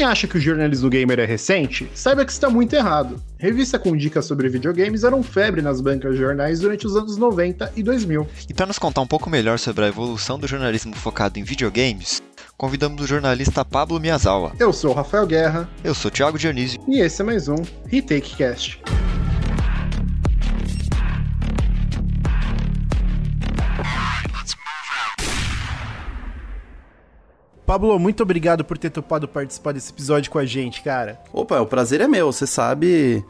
quem acha que o jornalismo gamer é recente, saiba que está muito errado. Revista com dicas sobre videogames eram febre nas bancas de jornais durante os anos 90 e 2000. E para nos contar um pouco melhor sobre a evolução do jornalismo focado em videogames, convidamos o jornalista Pablo Miyazawa. Eu sou o Rafael Guerra. Eu sou o Thiago Dionísio. E esse é mais um Retake Cast. Pablo, muito obrigado por ter topado participar desse episódio com a gente, cara. Opa, o prazer é meu. Você sabe,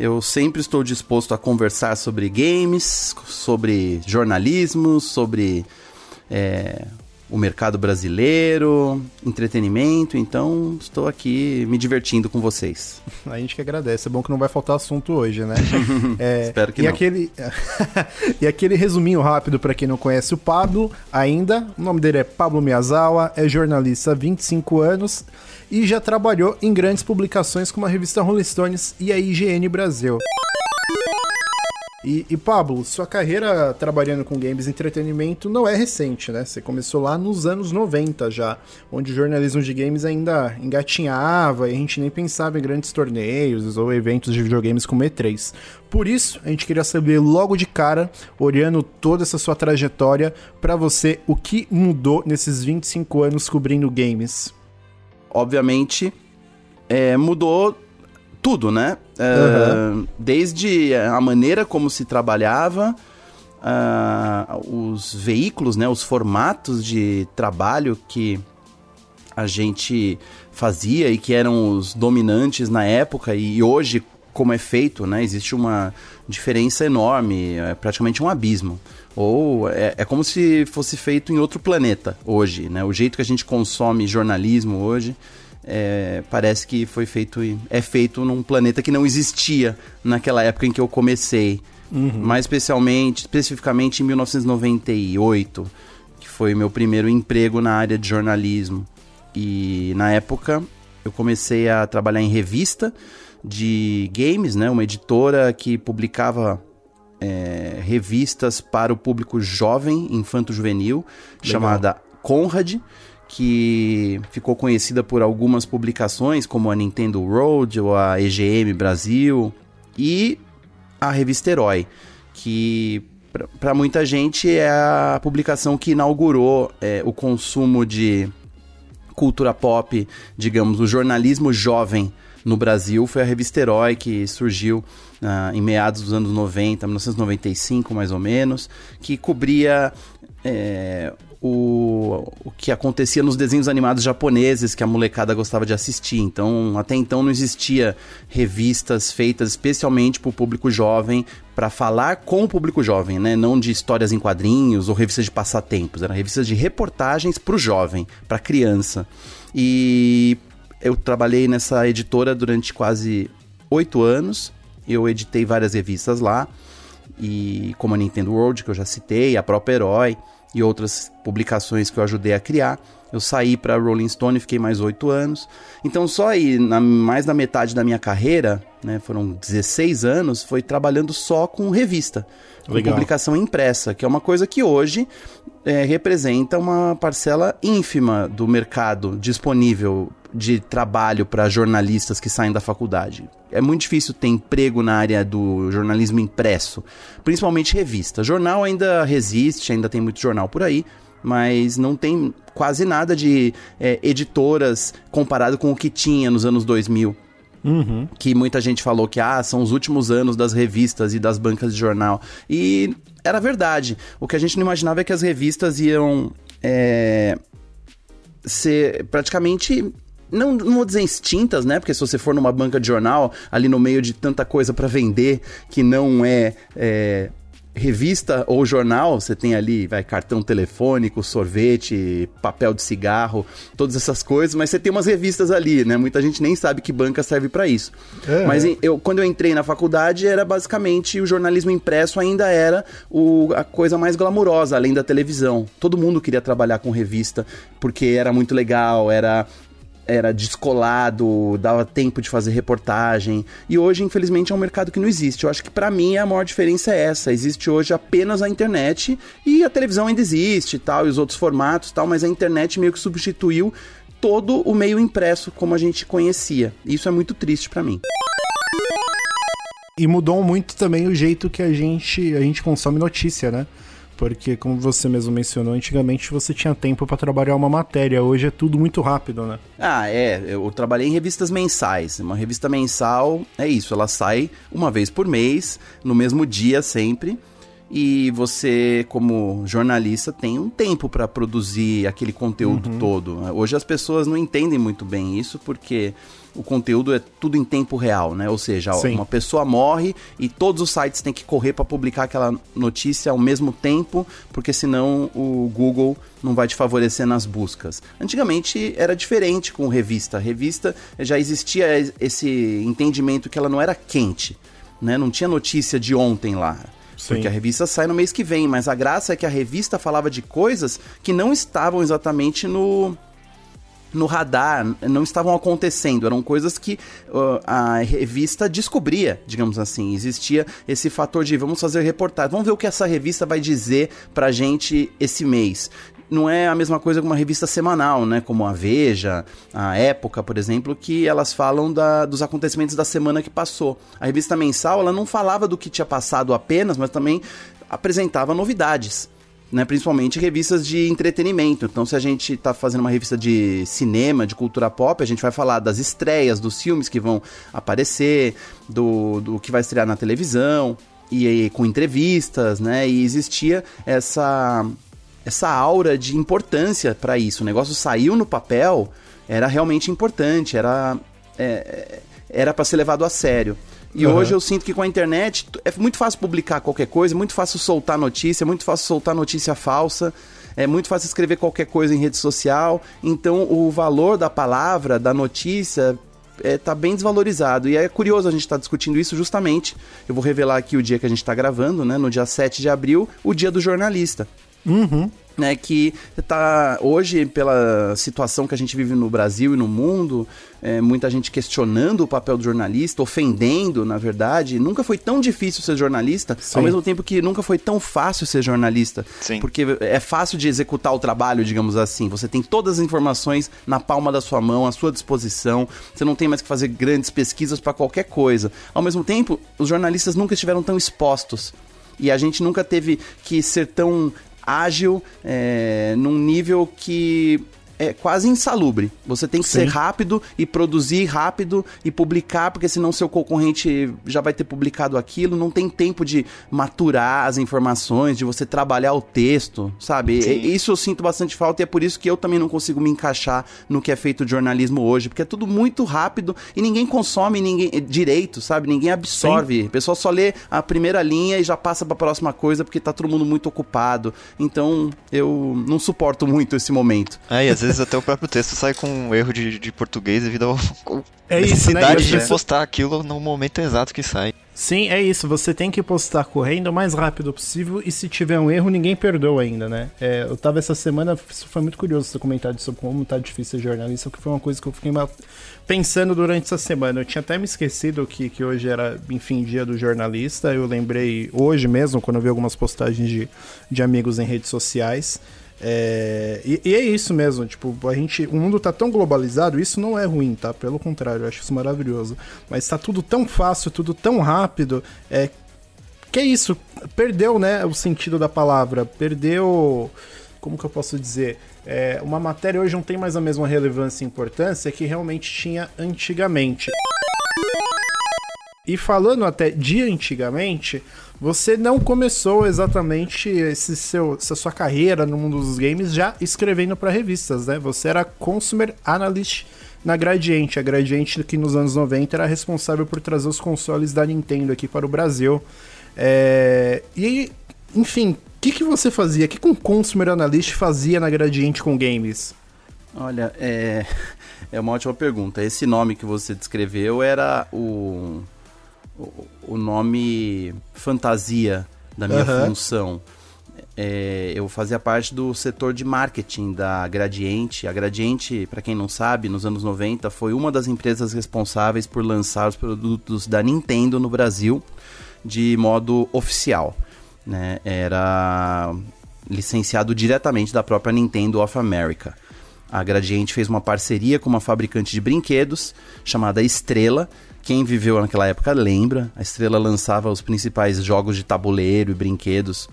eu sempre estou disposto a conversar sobre games, sobre jornalismo, sobre é, o mercado brasileiro, entretenimento, então estou aqui me divertindo com vocês. A gente que agradece, é bom que não vai faltar assunto hoje, né? É, Espero que e não. Aquele... e aquele resuminho rápido para quem não conhece o Pablo ainda, o nome dele é Pablo Miyazawa, é jornalista há 25 anos e já trabalhou em grandes publicações como a revista Rolling Stones e a IGN Brasil. E, e, Pablo, sua carreira trabalhando com games e entretenimento não é recente, né? Você começou lá nos anos 90 já, onde o jornalismo de games ainda engatinhava e a gente nem pensava em grandes torneios ou eventos de videogames como E3. Por isso, a gente queria saber logo de cara, olhando toda essa sua trajetória, para você, o que mudou nesses 25 anos cobrindo games? Obviamente, é, mudou tudo, né? Uhum. Uh, desde a maneira como se trabalhava, uh, os veículos, né? Os formatos de trabalho que a gente fazia e que eram os dominantes na época e hoje como é feito, né? Existe uma diferença enorme, é praticamente um abismo. Ou é, é, como se fosse feito em outro planeta hoje, né? O jeito que a gente consome jornalismo hoje é, parece que foi feito é feito num planeta que não existia naquela época em que eu comecei. Uhum. Mais especialmente, especificamente em 1998, que foi meu primeiro emprego na área de jornalismo. E na época eu comecei a trabalhar em revista de games, né? Uma editora que publicava é, revistas para o público jovem, infanto-juvenil, chamada Conrad que ficou conhecida por algumas publicações, como a Nintendo Road ou a EGM Brasil, e a revista Herói, que para muita gente é a publicação que inaugurou é, o consumo de cultura pop, digamos, o jornalismo jovem no Brasil. Foi a revista Herói que surgiu uh, em meados dos anos 90, 1995 mais ou menos, que cobria é, o, o que acontecia nos desenhos animados japoneses que a molecada gostava de assistir. Então, até então não existia revistas feitas especialmente para o público jovem para falar com o público jovem, né? Não de histórias em quadrinhos ou revistas de passatempos, eram revistas de reportagens para o jovem, para criança. E eu trabalhei nessa editora durante quase oito anos. Eu editei várias revistas lá e como a Nintendo World que eu já citei, a própria Herói e outras publicações que eu ajudei a criar. Eu saí para Rolling Stone, fiquei mais oito anos. Então, só aí, na, mais da metade da minha carreira, né, foram 16 anos, foi trabalhando só com revista, com Legal. publicação impressa, que é uma coisa que hoje é, representa uma parcela ínfima do mercado disponível de trabalho para jornalistas que saem da faculdade. É muito difícil ter emprego na área do jornalismo impresso, principalmente revista. Jornal ainda resiste, ainda tem muito jornal por aí, mas não tem quase nada de é, editoras comparado com o que tinha nos anos 2000. Uhum. Que muita gente falou que ah, são os últimos anos das revistas e das bancas de jornal. E era verdade. O que a gente não imaginava é que as revistas iam é, ser praticamente não, não vou dizer extintas, né? Porque se você for numa banca de jornal, ali no meio de tanta coisa para vender que não é, é revista ou jornal, você tem ali, vai, cartão telefônico, sorvete, papel de cigarro, todas essas coisas, mas você tem umas revistas ali, né? Muita gente nem sabe que banca serve para isso. É, mas eu, quando eu entrei na faculdade, era basicamente o jornalismo impresso ainda era o, a coisa mais glamurosa, além da televisão. Todo mundo queria trabalhar com revista, porque era muito legal, era era descolado, dava tempo de fazer reportagem. E hoje, infelizmente, é um mercado que não existe. Eu acho que para mim a maior diferença é essa. Existe hoje apenas a internet e a televisão ainda existe, tal, e os outros formatos, tal, mas a internet meio que substituiu todo o meio impresso como a gente conhecia. Isso é muito triste para mim. E mudou muito também o jeito que a gente, a gente consome notícia, né? Porque, como você mesmo mencionou, antigamente você tinha tempo para trabalhar uma matéria, hoje é tudo muito rápido, né? Ah, é. Eu trabalhei em revistas mensais. Uma revista mensal é isso, ela sai uma vez por mês, no mesmo dia sempre e você, como jornalista, tem um tempo para produzir aquele conteúdo uhum. todo. Hoje as pessoas não entendem muito bem isso porque o conteúdo é tudo em tempo real, né? Ou seja, Sim. uma pessoa morre e todos os sites têm que correr para publicar aquela notícia ao mesmo tempo, porque senão o Google não vai te favorecer nas buscas. Antigamente era diferente com revista. A revista já existia esse entendimento que ela não era quente, né? Não tinha notícia de ontem lá. Sim. Porque a revista sai no mês que vem, mas a graça é que a revista falava de coisas que não estavam exatamente no no radar, não estavam acontecendo, eram coisas que uh, a revista descobria, digamos assim. Existia esse fator de vamos fazer reportagem, vamos ver o que essa revista vai dizer pra gente esse mês não é a mesma coisa que uma revista semanal, né? Como a Veja, a Época, por exemplo, que elas falam da, dos acontecimentos da semana que passou. A revista mensal, ela não falava do que tinha passado apenas, mas também apresentava novidades. Né, principalmente revistas de entretenimento. Então, se a gente está fazendo uma revista de cinema, de cultura pop, a gente vai falar das estreias, dos filmes que vão aparecer, do, do que vai estrear na televisão, e, e com entrevistas, né? E existia essa essa aura de importância para isso. O negócio saiu no papel, era realmente importante, era é, era para ser levado a sério. E uhum. hoje eu sinto que com a internet é muito fácil publicar qualquer coisa, é muito fácil soltar notícia, é muito fácil soltar notícia falsa, é muito fácil escrever qualquer coisa em rede social. Então o valor da palavra, da notícia, é, tá bem desvalorizado. E é curioso a gente estar tá discutindo isso justamente. Eu vou revelar aqui o dia que a gente está gravando, né? No dia 7 de abril, o dia do jornalista. Uhum. Né, que tá hoje pela situação que a gente vive no Brasil e no mundo, é, muita gente questionando o papel do jornalista, ofendendo, na verdade. Nunca foi tão difícil ser jornalista, Sim. ao mesmo tempo que nunca foi tão fácil ser jornalista. Sim. Porque é fácil de executar o trabalho, digamos assim. Você tem todas as informações na palma da sua mão, à sua disposição. Você não tem mais que fazer grandes pesquisas para qualquer coisa. Ao mesmo tempo, os jornalistas nunca estiveram tão expostos e a gente nunca teve que ser tão ágil, é, num nível que é quase insalubre. Você tem que Sim. ser rápido e produzir rápido e publicar, porque senão seu concorrente já vai ter publicado aquilo. Não tem tempo de maturar as informações, de você trabalhar o texto, sabe? Isso eu sinto bastante falta e é por isso que eu também não consigo me encaixar no que é feito de jornalismo hoje, porque é tudo muito rápido e ninguém consome ninguém direito, sabe? Ninguém absorve. Sim. O pessoal só lê a primeira linha e já passa para a próxima coisa porque tá todo mundo muito ocupado. Então eu não suporto muito esse momento. É, vezes vezes até o próprio texto sai com um erro de, de português devido à é necessidade né? de postar aquilo no momento exato que sai. Sim, é isso. Você tem que postar correndo o mais rápido possível e se tiver um erro, ninguém perdoa ainda, né? É, eu tava essa semana, isso foi muito curioso esse comentário sobre como tá difícil ser jornalista, que foi uma coisa que eu fiquei pensando durante essa semana. Eu tinha até me esquecido que, que hoje era, enfim, dia do jornalista. Eu lembrei hoje mesmo, quando eu vi algumas postagens de, de amigos em redes sociais. É, e, e, é isso mesmo, tipo, a gente. O mundo tá tão globalizado, isso não é ruim, tá? Pelo contrário, eu acho isso maravilhoso. Mas tá tudo tão fácil, tudo tão rápido. É, que é isso, perdeu, né, o sentido da palavra, perdeu. Como que eu posso dizer? É, uma matéria hoje não tem mais a mesma relevância e importância que realmente tinha antigamente. E falando até de antigamente, você não começou exatamente esse seu, essa sua carreira no mundo dos games já escrevendo para revistas, né? Você era consumer analyst na Gradiente, a Gradiente que nos anos 90 era responsável por trazer os consoles da Nintendo aqui para o Brasil. É... E, enfim, o que, que você fazia? O que, que um consumer analyst fazia na Gradiente com games? Olha, é... é uma ótima pergunta. Esse nome que você descreveu era o o, nome fantasia da minha uhum. função. É, eu fazia parte do setor de marketing da Gradiente. A Gradiente, para quem não sabe, nos anos 90 foi uma das empresas responsáveis por lançar os produtos da Nintendo no Brasil de modo oficial. Né? Era licenciado diretamente da própria Nintendo of America. A Gradiente fez uma parceria com uma fabricante de brinquedos chamada Estrela. Quem viveu naquela época lembra. A Estrela lançava os principais jogos de tabuleiro e brinquedos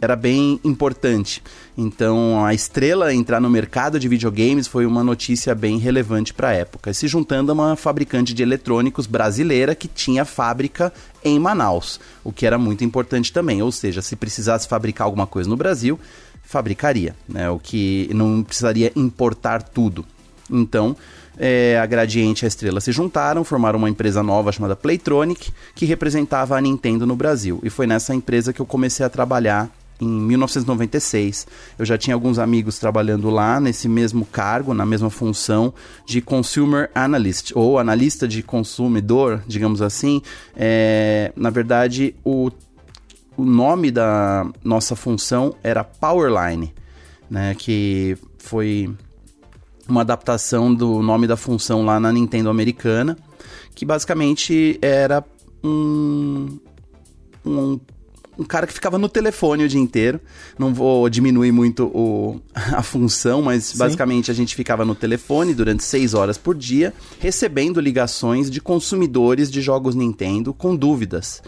era bem importante. Então, a estrela entrar no mercado de videogames foi uma notícia bem relevante para a época. Se juntando a uma fabricante de eletrônicos brasileira que tinha fábrica em Manaus, o que era muito importante também. Ou seja, se precisasse fabricar alguma coisa no Brasil, fabricaria, né? O que não precisaria importar tudo. Então, é, a Gradiente e a Estrela se juntaram, formaram uma empresa nova chamada Playtronic, que representava a Nintendo no Brasil. E foi nessa empresa que eu comecei a trabalhar em 1996. Eu já tinha alguns amigos trabalhando lá nesse mesmo cargo, na mesma função de Consumer Analyst, ou analista de consumidor, digamos assim. É, na verdade, o, o nome da nossa função era Powerline, né, que foi uma adaptação do nome da função lá na Nintendo americana, que basicamente era um, um um cara que ficava no telefone o dia inteiro. Não vou diminuir muito o, a função, mas Sim. basicamente a gente ficava no telefone durante seis horas por dia, recebendo ligações de consumidores de jogos Nintendo com dúvidas.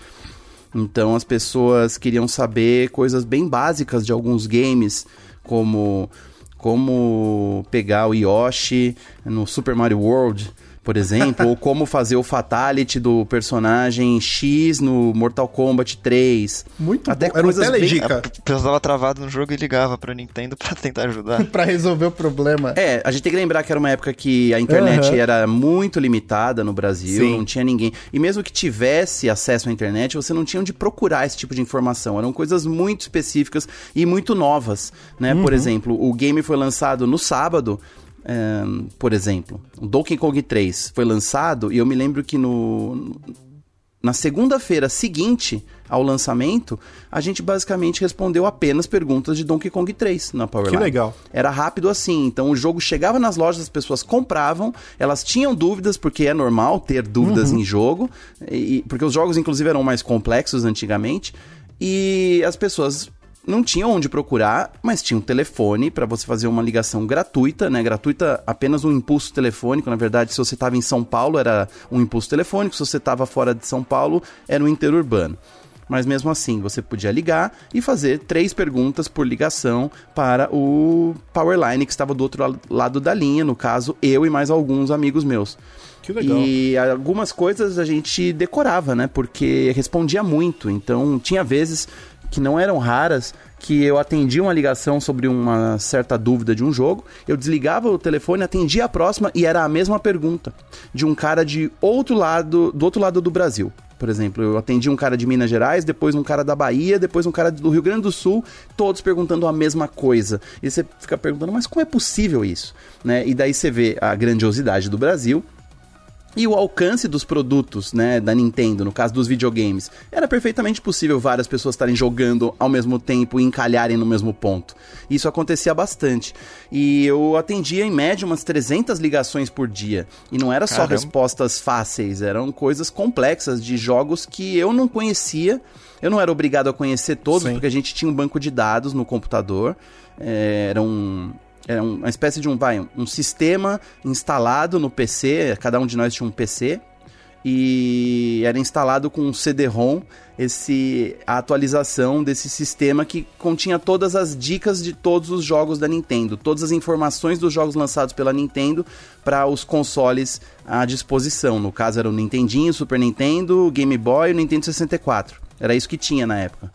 Então as pessoas queriam saber coisas bem básicas de alguns games, como como pegar o Yoshi no Super Mario World por exemplo, ou como fazer o fatality do personagem X no Mortal Kombat 3. Muito Até bom. Era coisas um bem... A pessoa tava travado no jogo e ligava pra Nintendo pra tentar ajudar. pra resolver o problema. É, a gente tem que lembrar que era uma época que a internet uhum. era muito limitada no Brasil, Sim. não tinha ninguém. E mesmo que tivesse acesso à internet, você não tinha onde procurar esse tipo de informação. Eram coisas muito específicas e muito novas, né? Uhum. Por exemplo, o game foi lançado no sábado, um, por exemplo, o Donkey Kong 3 foi lançado e eu me lembro que no, na segunda-feira seguinte ao lançamento, a gente basicamente respondeu apenas perguntas de Donkey Kong 3 na Powerline. Que legal. Era rápido assim, então o jogo chegava nas lojas, as pessoas compravam, elas tinham dúvidas, porque é normal ter dúvidas uhum. em jogo, e, porque os jogos inclusive eram mais complexos antigamente, e as pessoas não tinha onde procurar, mas tinha um telefone para você fazer uma ligação gratuita, né? Gratuita, apenas um impulso telefônico. Na verdade, se você estava em São Paulo, era um impulso telefônico. Se você estava fora de São Paulo, era um interurbano. Mas mesmo assim, você podia ligar e fazer três perguntas por ligação para o Powerline que estava do outro lado da linha, no caso, eu e mais alguns amigos meus. Que legal. E algumas coisas a gente decorava, né? Porque respondia muito. Então, tinha vezes que não eram raras, que eu atendia uma ligação sobre uma certa dúvida de um jogo, eu desligava o telefone, atendia a próxima e era a mesma pergunta de um cara de outro lado, do outro lado do Brasil. Por exemplo, eu atendi um cara de Minas Gerais, depois um cara da Bahia, depois um cara do Rio Grande do Sul, todos perguntando a mesma coisa. E você fica perguntando, mas como é possível isso? Né? E daí você vê a grandiosidade do Brasil, e o alcance dos produtos, né, da Nintendo, no caso dos videogames, era perfeitamente possível várias pessoas estarem jogando ao mesmo tempo e encalharem no mesmo ponto. Isso acontecia bastante. E eu atendia em média umas 300 ligações por dia. E não era Caramba. só respostas fáceis, eram coisas complexas de jogos que eu não conhecia. Eu não era obrigado a conhecer todos, Sim. porque a gente tinha um banco de dados no computador. É, eram era uma espécie de um, vai, um sistema instalado no PC, cada um de nós tinha um PC, e era instalado com um CD-ROM esse a atualização desse sistema que continha todas as dicas de todos os jogos da Nintendo, todas as informações dos jogos lançados pela Nintendo para os consoles à disposição. No caso era o Nintendinho, Super Nintendo, Game Boy o Nintendo 64. Era isso que tinha na época.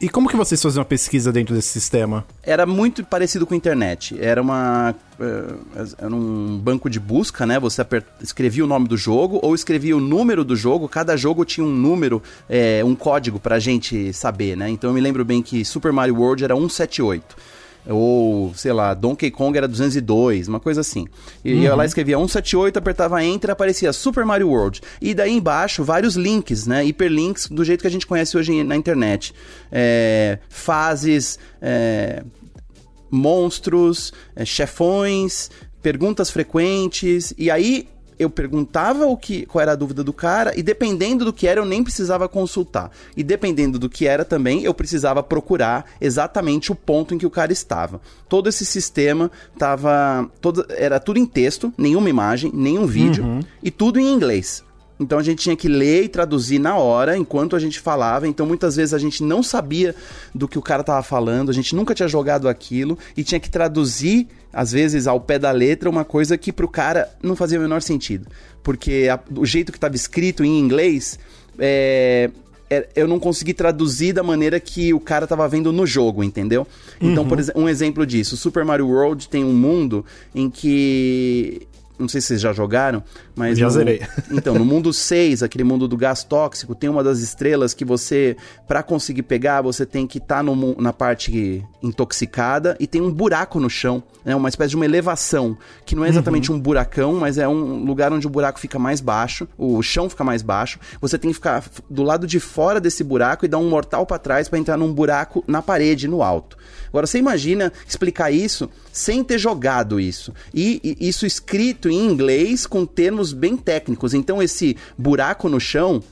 E como que vocês faziam uma pesquisa dentro desse sistema? Era muito parecido com a internet. Era uma eh, era um banco de busca, né? Você escrevia o nome do jogo ou escrevia o número do jogo. Cada jogo tinha um número, é, um código pra gente saber, né? Então eu me lembro bem que Super Mario World era 178 ou, sei lá, Donkey Kong era 202, uma coisa assim. E uhum. ia lá, escrevia 178, apertava Enter, aparecia Super Mario World. E daí embaixo, vários links, né? Hiperlinks do jeito que a gente conhece hoje na internet. É, fases, é, monstros, é, chefões, perguntas frequentes. E aí eu perguntava o que, qual era a dúvida do cara, e dependendo do que era, eu nem precisava consultar. E dependendo do que era também, eu precisava procurar exatamente o ponto em que o cara estava. Todo esse sistema tava. Todo, era tudo em texto, nenhuma imagem, nenhum vídeo, uhum. e tudo em inglês. Então a gente tinha que ler e traduzir na hora, enquanto a gente falava. Então muitas vezes a gente não sabia do que o cara estava falando, a gente nunca tinha jogado aquilo e tinha que traduzir, às vezes, ao pé da letra, uma coisa que pro cara não fazia o menor sentido. Porque a, o jeito que estava escrito em inglês. É, é, eu não consegui traduzir da maneira que o cara estava vendo no jogo, entendeu? Então, uhum. por exemplo, um exemplo disso, Super Mario World tem um mundo em que não sei se vocês já jogaram, mas. Já no, zerei. Então, no mundo 6, aquele mundo do gás tóxico, tem uma das estrelas que você, para conseguir pegar, você tem que estar tá na parte intoxicada e tem um buraco no chão, né? Uma espécie de uma elevação, que não é exatamente uhum. um buracão, mas é um lugar onde o buraco fica mais baixo, o chão fica mais baixo. Você tem que ficar do lado de fora desse buraco e dar um mortal para trás para entrar num buraco na parede, no alto. Agora, você imagina explicar isso sem ter jogado isso. E, e isso escrito em inglês com termos bem técnicos. Então, esse buraco no chão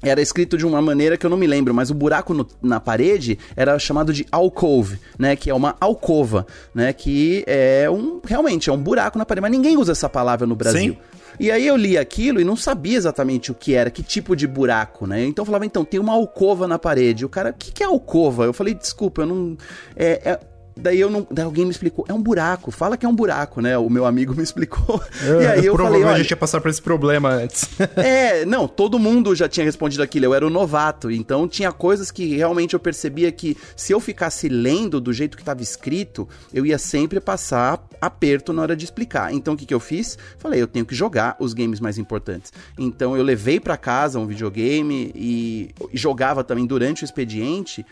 era escrito de uma maneira que eu não me lembro, mas o buraco no, na parede era chamado de alcove, né, que é uma alcova, né, que é um realmente é um buraco na parede, mas ninguém usa essa palavra no Brasil. Sim. E aí eu li aquilo e não sabia exatamente o que era, que tipo de buraco, né? Então eu falava, então, tem uma alcova na parede. O cara, o que, que é alcova? Eu falei, desculpa, eu não. É, é, Daí eu não. Daí alguém me explicou, é um buraco, fala que é um buraco, né? O meu amigo me explicou. É, e aí eu falei, olha, a gente ia passar por esse problema antes. é, não, todo mundo já tinha respondido aquilo, eu era o novato, então tinha coisas que realmente eu percebia que se eu ficasse lendo do jeito que estava escrito, eu ia sempre passar aperto na hora de explicar. Então o que, que eu fiz? Falei, eu tenho que jogar os games mais importantes. Então eu levei para casa um videogame e jogava também durante o expediente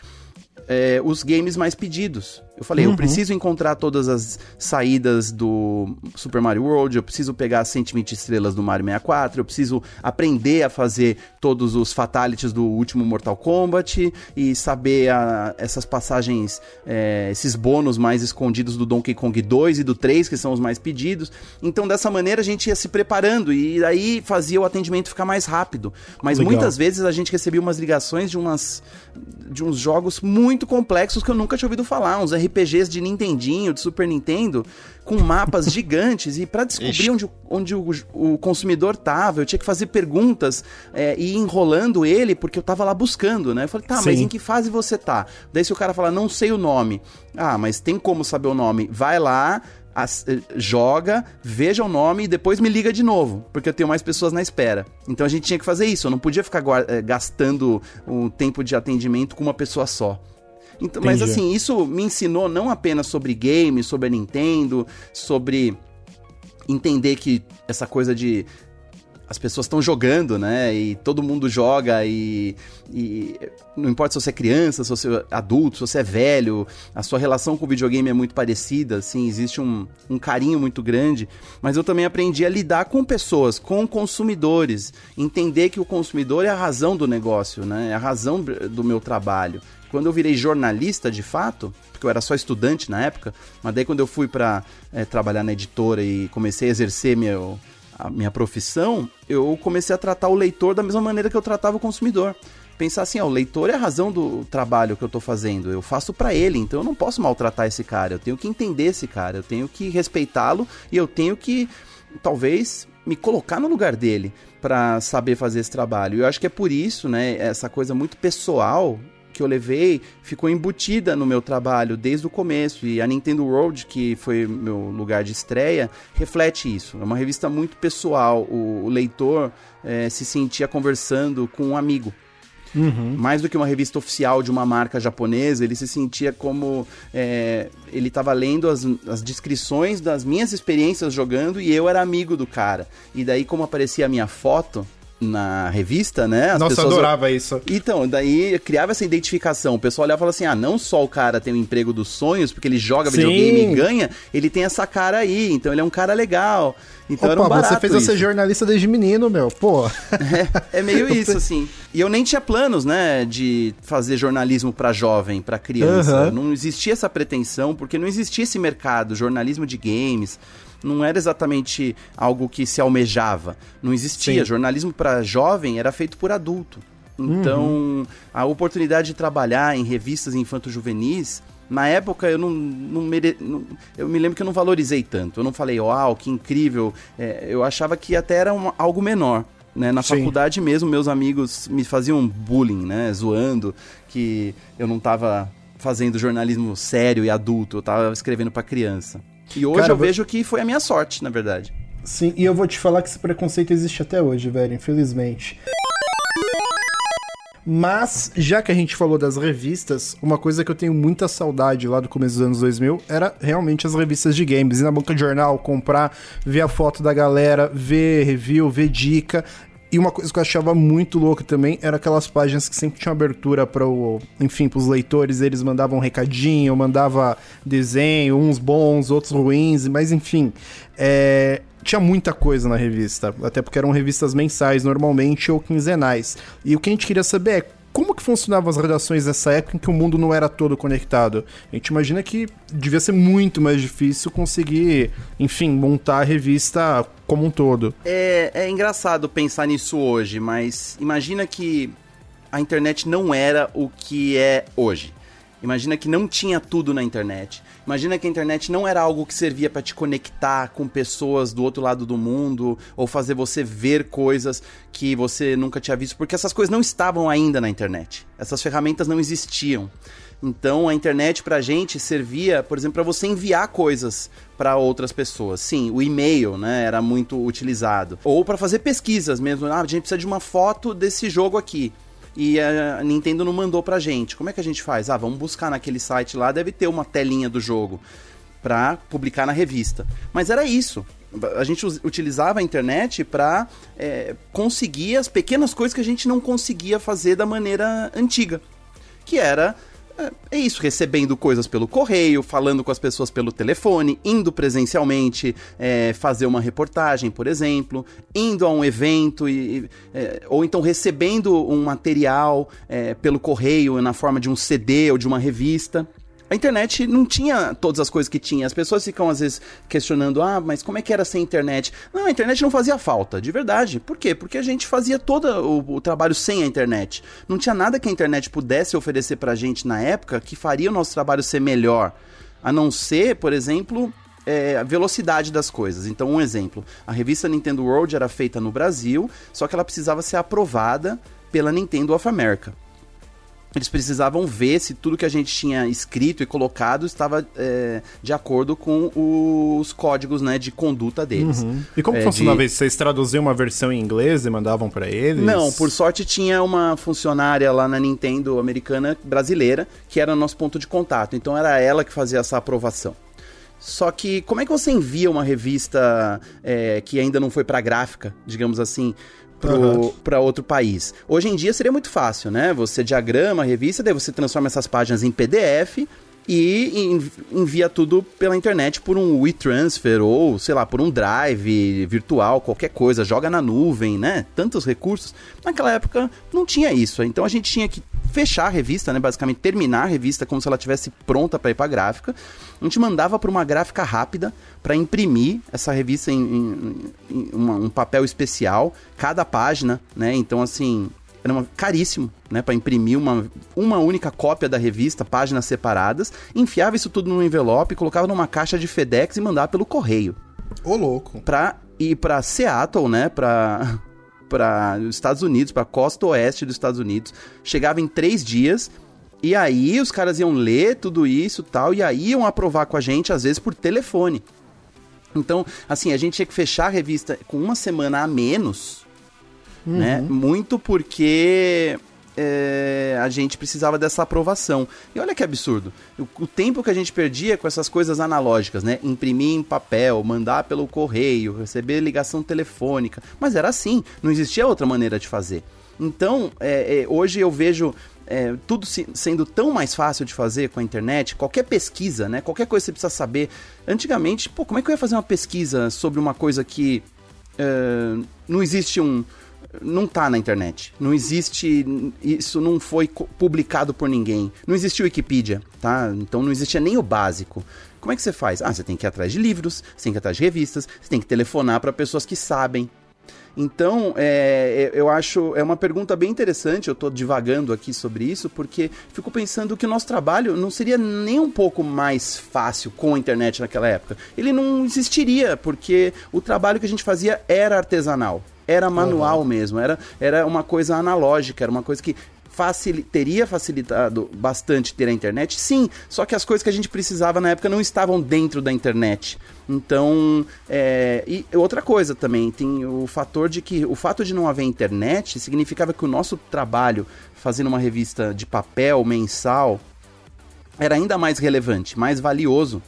é, os games mais pedidos. Eu falei, uhum. eu preciso encontrar todas as saídas do Super Mario World, eu preciso pegar as 120 estrelas do Mario 64, eu preciso aprender a fazer todos os fatalities do último Mortal Kombat e saber a, essas passagens, é, esses bônus mais escondidos do Donkey Kong 2 e do 3, que são os mais pedidos. Então, dessa maneira, a gente ia se preparando e aí fazia o atendimento ficar mais rápido. Mas Legal. muitas vezes a gente recebia umas ligações de umas de uns jogos muito complexos que eu nunca tinha ouvido falar, uns RPGs de Nintendinho, de Super Nintendo, com mapas gigantes, e para descobrir Ixi. onde, onde o, o, consumidor tava, eu tinha que fazer perguntas é, e ir enrolando ele, porque eu tava lá buscando, né? Eu falei, tá, Sim. mas em que fase você tá? Daí se o cara falar, não sei o nome, ah, mas tem como saber o nome, vai lá, as, eh, joga, veja o nome e depois me liga de novo, porque eu tenho mais pessoas na espera. Então a gente tinha que fazer isso, eu não podia ficar eh, gastando o tempo de atendimento com uma pessoa só. Então, mas assim, isso me ensinou não apenas sobre games, sobre a Nintendo, sobre entender que essa coisa de as pessoas estão jogando, né? E todo mundo joga e, e, não importa se você é criança, se você é adulto, se você é velho, a sua relação com o videogame é muito parecida, assim, existe um, um carinho muito grande. Mas eu também aprendi a lidar com pessoas, com consumidores, entender que o consumidor é a razão do negócio, né? É a razão do meu trabalho. Quando eu virei jornalista, de fato, porque eu era só estudante na época, mas daí quando eu fui para é, trabalhar na editora e comecei a exercer meu a minha profissão, eu comecei a tratar o leitor da mesma maneira que eu tratava o consumidor. Pensar assim, ó, o leitor é a razão do trabalho que eu estou fazendo, eu faço para ele, então eu não posso maltratar esse cara, eu tenho que entender esse cara, eu tenho que respeitá-lo e eu tenho que, talvez, me colocar no lugar dele para saber fazer esse trabalho. Eu acho que é por isso, né, essa coisa muito pessoal que eu levei ficou embutida no meu trabalho desde o começo. E a Nintendo World, que foi meu lugar de estreia, reflete isso. É uma revista muito pessoal. O, o leitor é, se sentia conversando com um amigo. Uhum. Mais do que uma revista oficial de uma marca japonesa, ele se sentia como. É, ele estava lendo as, as descrições das minhas experiências jogando e eu era amigo do cara. E daí, como aparecia a minha foto, na revista, né? As Nossa, pessoas... eu adorava isso. Então, daí criava essa identificação. O pessoal olhava e falava assim: ah, não só o cara tem o emprego dos sonhos, porque ele joga Sim. videogame e ganha, ele tem essa cara aí, então ele é um cara legal. Então Opa, era um barato você fez isso. ser jornalista desde menino, meu, pô. É, é meio isso, assim. E eu nem tinha planos, né, de fazer jornalismo para jovem, para criança. Uhum. Não existia essa pretensão, porque não existia esse mercado, jornalismo de games. Não era exatamente algo que se almejava. Não existia. Sim. Jornalismo para jovem era feito por adulto. Então, uhum. a oportunidade de trabalhar em revistas infanto-juvenis na época eu não, não, mere... eu me lembro que eu não valorizei tanto. Eu não falei, uau, que incrível. É, eu achava que até era um, algo menor. Né? Na Sim. faculdade mesmo, meus amigos me faziam bullying, né? Zoando que eu não estava fazendo jornalismo sério e adulto, eu estava escrevendo para criança. E hoje Cara, eu vejo que foi a minha sorte, na verdade. Sim, e eu vou te falar que esse preconceito existe até hoje, velho, infelizmente. Mas, já que a gente falou das revistas, uma coisa que eu tenho muita saudade lá do começo dos anos 2000 era realmente as revistas de games. Ir na banca de jornal, comprar, ver a foto da galera, ver review, ver dica. E uma coisa que eu achava muito louca também era aquelas páginas que sempre tinham abertura para o, enfim, para os leitores, eles mandavam um recadinho, mandava desenho, uns bons, outros ruins, mas enfim, é, tinha muita coisa na revista, até porque eram revistas mensais normalmente ou quinzenais. E o que a gente queria saber é como que funcionavam as redações nessa época em que o mundo não era todo conectado? A gente imagina que devia ser muito mais difícil conseguir, enfim, montar a revista como um todo. É, é engraçado pensar nisso hoje, mas imagina que a internet não era o que é hoje. Imagina que não tinha tudo na internet. Imagina que a internet não era algo que servia para te conectar com pessoas do outro lado do mundo ou fazer você ver coisas que você nunca tinha visto, porque essas coisas não estavam ainda na internet. Essas ferramentas não existiam. Então a internet pra gente servia, por exemplo, para você enviar coisas para outras pessoas. Sim, o e-mail, né, era muito utilizado. Ou para fazer pesquisas mesmo. Ah, a gente precisa de uma foto desse jogo aqui e a Nintendo não mandou pra gente. Como é que a gente faz? Ah, vamos buscar naquele site lá, deve ter uma telinha do jogo para publicar na revista. Mas era isso. A gente utilizava a internet para é, conseguir as pequenas coisas que a gente não conseguia fazer da maneira antiga, que era é, é isso, recebendo coisas pelo correio, falando com as pessoas pelo telefone, indo presencialmente é, fazer uma reportagem, por exemplo, indo a um evento, e, é, ou então recebendo um material é, pelo correio na forma de um CD ou de uma revista. A internet não tinha todas as coisas que tinha. As pessoas ficam às vezes questionando: ah, mas como é que era sem internet? Não, a internet não fazia falta, de verdade. Por quê? Porque a gente fazia todo o, o trabalho sem a internet. Não tinha nada que a internet pudesse oferecer pra gente na época que faria o nosso trabalho ser melhor. A não ser, por exemplo, é, a velocidade das coisas. Então, um exemplo: a revista Nintendo World era feita no Brasil, só que ela precisava ser aprovada pela Nintendo of America eles precisavam ver se tudo que a gente tinha escrito e colocado estava é, de acordo com os códigos né, de conduta deles. Uhum. E como é, funcionava de... isso? Vocês traduziam uma versão em inglês e mandavam para eles? Não, por sorte tinha uma funcionária lá na Nintendo americana brasileira que era nosso ponto de contato. Então era ela que fazia essa aprovação. Só que como é que você envia uma revista é, que ainda não foi para gráfica, digamos assim, para uhum. outro país. Hoje em dia seria muito fácil, né? Você diagrama a revista, daí você transforma essas páginas em PDF e envia tudo pela internet por um WeTransfer ou, sei lá, por um drive virtual, qualquer coisa, joga na nuvem, né? Tantos recursos. Naquela época não tinha isso, então a gente tinha que fechar a revista, né? Basicamente terminar a revista como se ela tivesse pronta para ir para gráfica. A gente mandava para uma gráfica rápida para imprimir essa revista em, em, em uma, um papel especial, cada página, né? Então assim, era uma, caríssimo, né, para imprimir uma, uma única cópia da revista, páginas separadas, enfiava isso tudo num envelope, colocava numa caixa de FedEx e mandava pelo correio. Ô louco. Pra ir para Seattle, né, para para os Estados Unidos, para a costa oeste dos Estados Unidos. Chegava em três dias. E aí os caras iam ler tudo isso tal, e aí iam aprovar com a gente, às vezes por telefone. Então, assim, a gente tinha que fechar a revista com uma semana a menos, uhum. né? Muito porque é, a gente precisava dessa aprovação. E olha que absurdo. O, o, tempo que a gente perdia com essas coisas analógicas, né? Imprimir em papel, mandar pelo correio, receber ligação telefônica. Mas era assim, não existia outra maneira de fazer. Então, é, é, hoje eu vejo é, tudo se, sendo tão mais fácil de fazer com a internet, qualquer pesquisa, né? Qualquer coisa que você precisa saber. Antigamente, pô, como é que eu ia fazer uma pesquisa sobre uma coisa que não existe um, não tá na internet. Não existe. Isso não foi publicado por ninguém. Não existe Wikipedia, tá? Então não existia nem o básico. Como é que você faz? Ah, você tem que ir atrás de livros, você tem que ir atrás de revistas, você tem que telefonar para pessoas que sabem. Então, é, eu acho, é uma pergunta bem interessante, eu estou divagando aqui sobre isso, porque fico pensando que o nosso trabalho não seria nem um pouco mais fácil com a internet naquela época. Ele não existiria, porque o trabalho que a gente fazia era artesanal era manual uhum. mesmo, era, era uma coisa analógica, era uma coisa que facil, teria facilitado bastante ter a internet, sim, só que as coisas que a gente precisava na época não estavam dentro da internet. Então, é, e outra coisa também, tem o fator de que o fato de não haver internet significava que o nosso trabalho fazendo uma revista de papel mensal era ainda mais relevante, mais valioso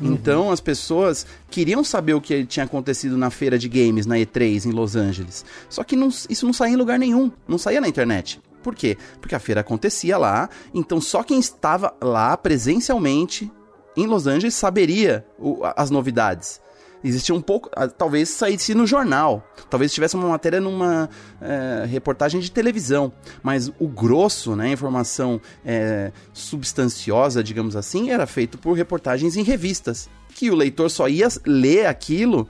Uhum. Então as pessoas queriam saber o que tinha acontecido na feira de games, na E3 em Los Angeles. Só que não, isso não saía em lugar nenhum, não saía na internet. Por quê? Porque a feira acontecia lá, então só quem estava lá presencialmente em Los Angeles saberia o, as novidades existia um pouco. Ah, talvez saísse no jornal. Talvez tivesse uma matéria numa é, reportagem de televisão. Mas o grosso, né, informação é, substanciosa, digamos assim, era feito por reportagens em revistas. Que o leitor só ia ler aquilo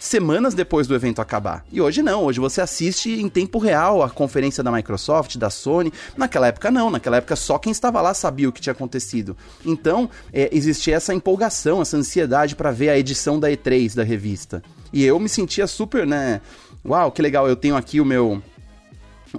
semanas depois do evento acabar. E hoje não, hoje você assiste em tempo real a conferência da Microsoft, da Sony. Naquela época não, naquela época só quem estava lá sabia o que tinha acontecido. Então, é, existia essa empolgação, essa ansiedade para ver a edição da E3 da revista. E eu me sentia super, né? Uau, que legal, eu tenho aqui o meu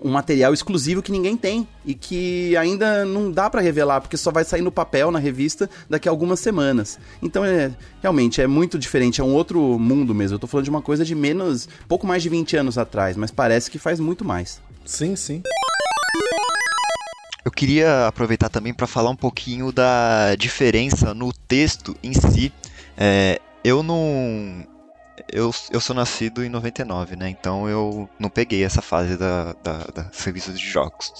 um material exclusivo que ninguém tem e que ainda não dá para revelar porque só vai sair no papel na revista daqui a algumas semanas. Então é realmente é muito diferente, é um outro mundo mesmo. Eu tô falando de uma coisa de menos, pouco mais de 20 anos atrás, mas parece que faz muito mais. Sim, sim. Eu queria aproveitar também para falar um pouquinho da diferença no texto em si. É, eu não eu, eu sou nascido em 99, né? Então eu não peguei essa fase da, da, da de jogos.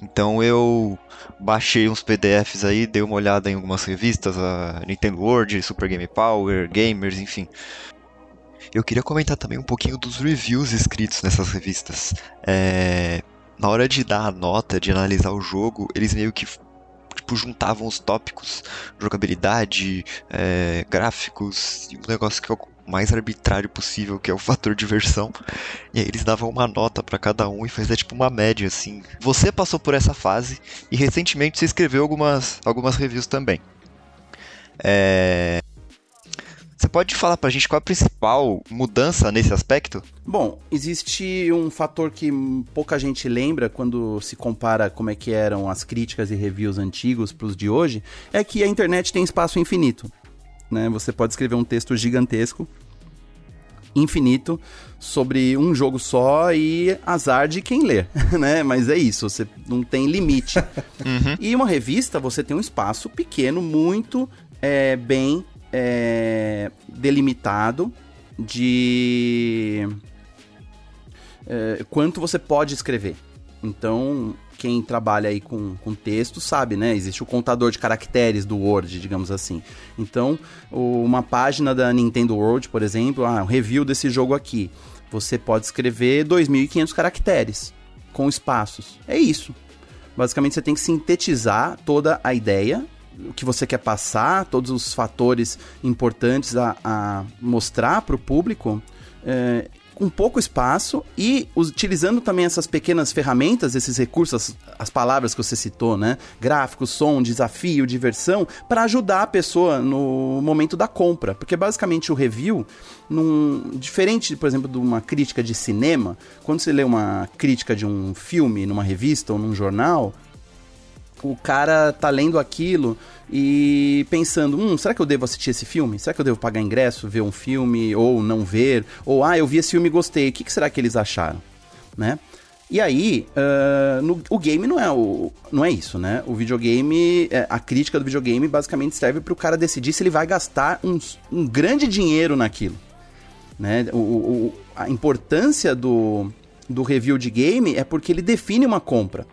Então eu baixei uns PDFs aí, dei uma olhada em algumas revistas, a Nintendo World, Super Game Power, Gamers, enfim. Eu queria comentar também um pouquinho dos reviews escritos nessas revistas. É... Na hora de dar a nota, de analisar o jogo, eles meio que tipo, juntavam os tópicos, jogabilidade, é... gráficos, um negócio que eu mais arbitrário possível, que é o fator diversão. E aí eles davam uma nota para cada um e fazia tipo uma média assim. Você passou por essa fase e recentemente você escreveu algumas, algumas reviews também. É... Você pode falar pra gente qual a principal mudança nesse aspecto? Bom, existe um fator que pouca gente lembra quando se compara como é que eram as críticas e reviews antigos para os de hoje, é que a internet tem espaço infinito né? Você pode escrever um texto gigantesco, infinito, sobre um jogo só e azar de quem lê, né? Mas é isso, você não tem limite. uhum. E uma revista, você tem um espaço pequeno, muito é, bem é, delimitado de é, quanto você pode escrever. Então, quem trabalha aí com, com texto sabe, né? Existe o contador de caracteres do Word, digamos assim. Então, uma página da Nintendo World, por exemplo, ah, um review desse jogo aqui. Você pode escrever 2.500 caracteres com espaços. É isso. Basicamente, você tem que sintetizar toda a ideia, o que você quer passar, todos os fatores importantes a, a mostrar para o público. É, com pouco espaço e utilizando também essas pequenas ferramentas, esses recursos, as, as palavras que você citou, né? Gráfico, som, desafio, diversão, para ajudar a pessoa no momento da compra. Porque basicamente o review, num, diferente, por exemplo, de uma crítica de cinema, quando você lê uma crítica de um filme numa revista ou num jornal, o cara tá lendo aquilo e pensando, hum, será que eu devo assistir esse filme? Será que eu devo pagar ingresso, ver um filme ou não ver? Ou, ah, eu vi esse filme e gostei, o que, que será que eles acharam? Né? E aí, uh, no, o game não é, o, não é isso, né? O videogame, é, a crítica do videogame basicamente serve para o cara decidir se ele vai gastar um, um grande dinheiro naquilo. Né? O, o, a importância do, do review de game é porque ele define uma compra.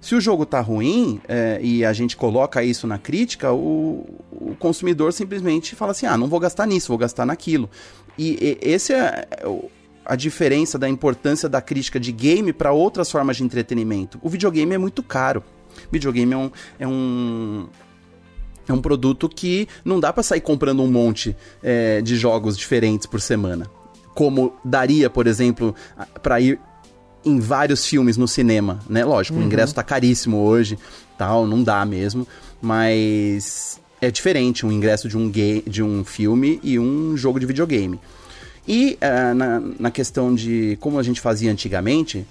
Se o jogo tá ruim é, e a gente coloca isso na crítica, o, o, consumidor simplesmente fala assim: ah, não vou gastar nisso, vou gastar naquilo. E, e esse é, é a diferença da importância da crítica de game para outras formas de entretenimento. O videogame é muito caro. Videogame é um, é um é um produto que não dá para sair comprando um monte é, de jogos diferentes por semana. Como daria, por exemplo, para ir em vários filmes no cinema, né? Lógico, uhum. o ingresso tá caríssimo hoje, tal, não dá mesmo, mas é diferente um ingresso de um, game, de um filme e um jogo de videogame. E uh, na, na questão de como a gente fazia antigamente,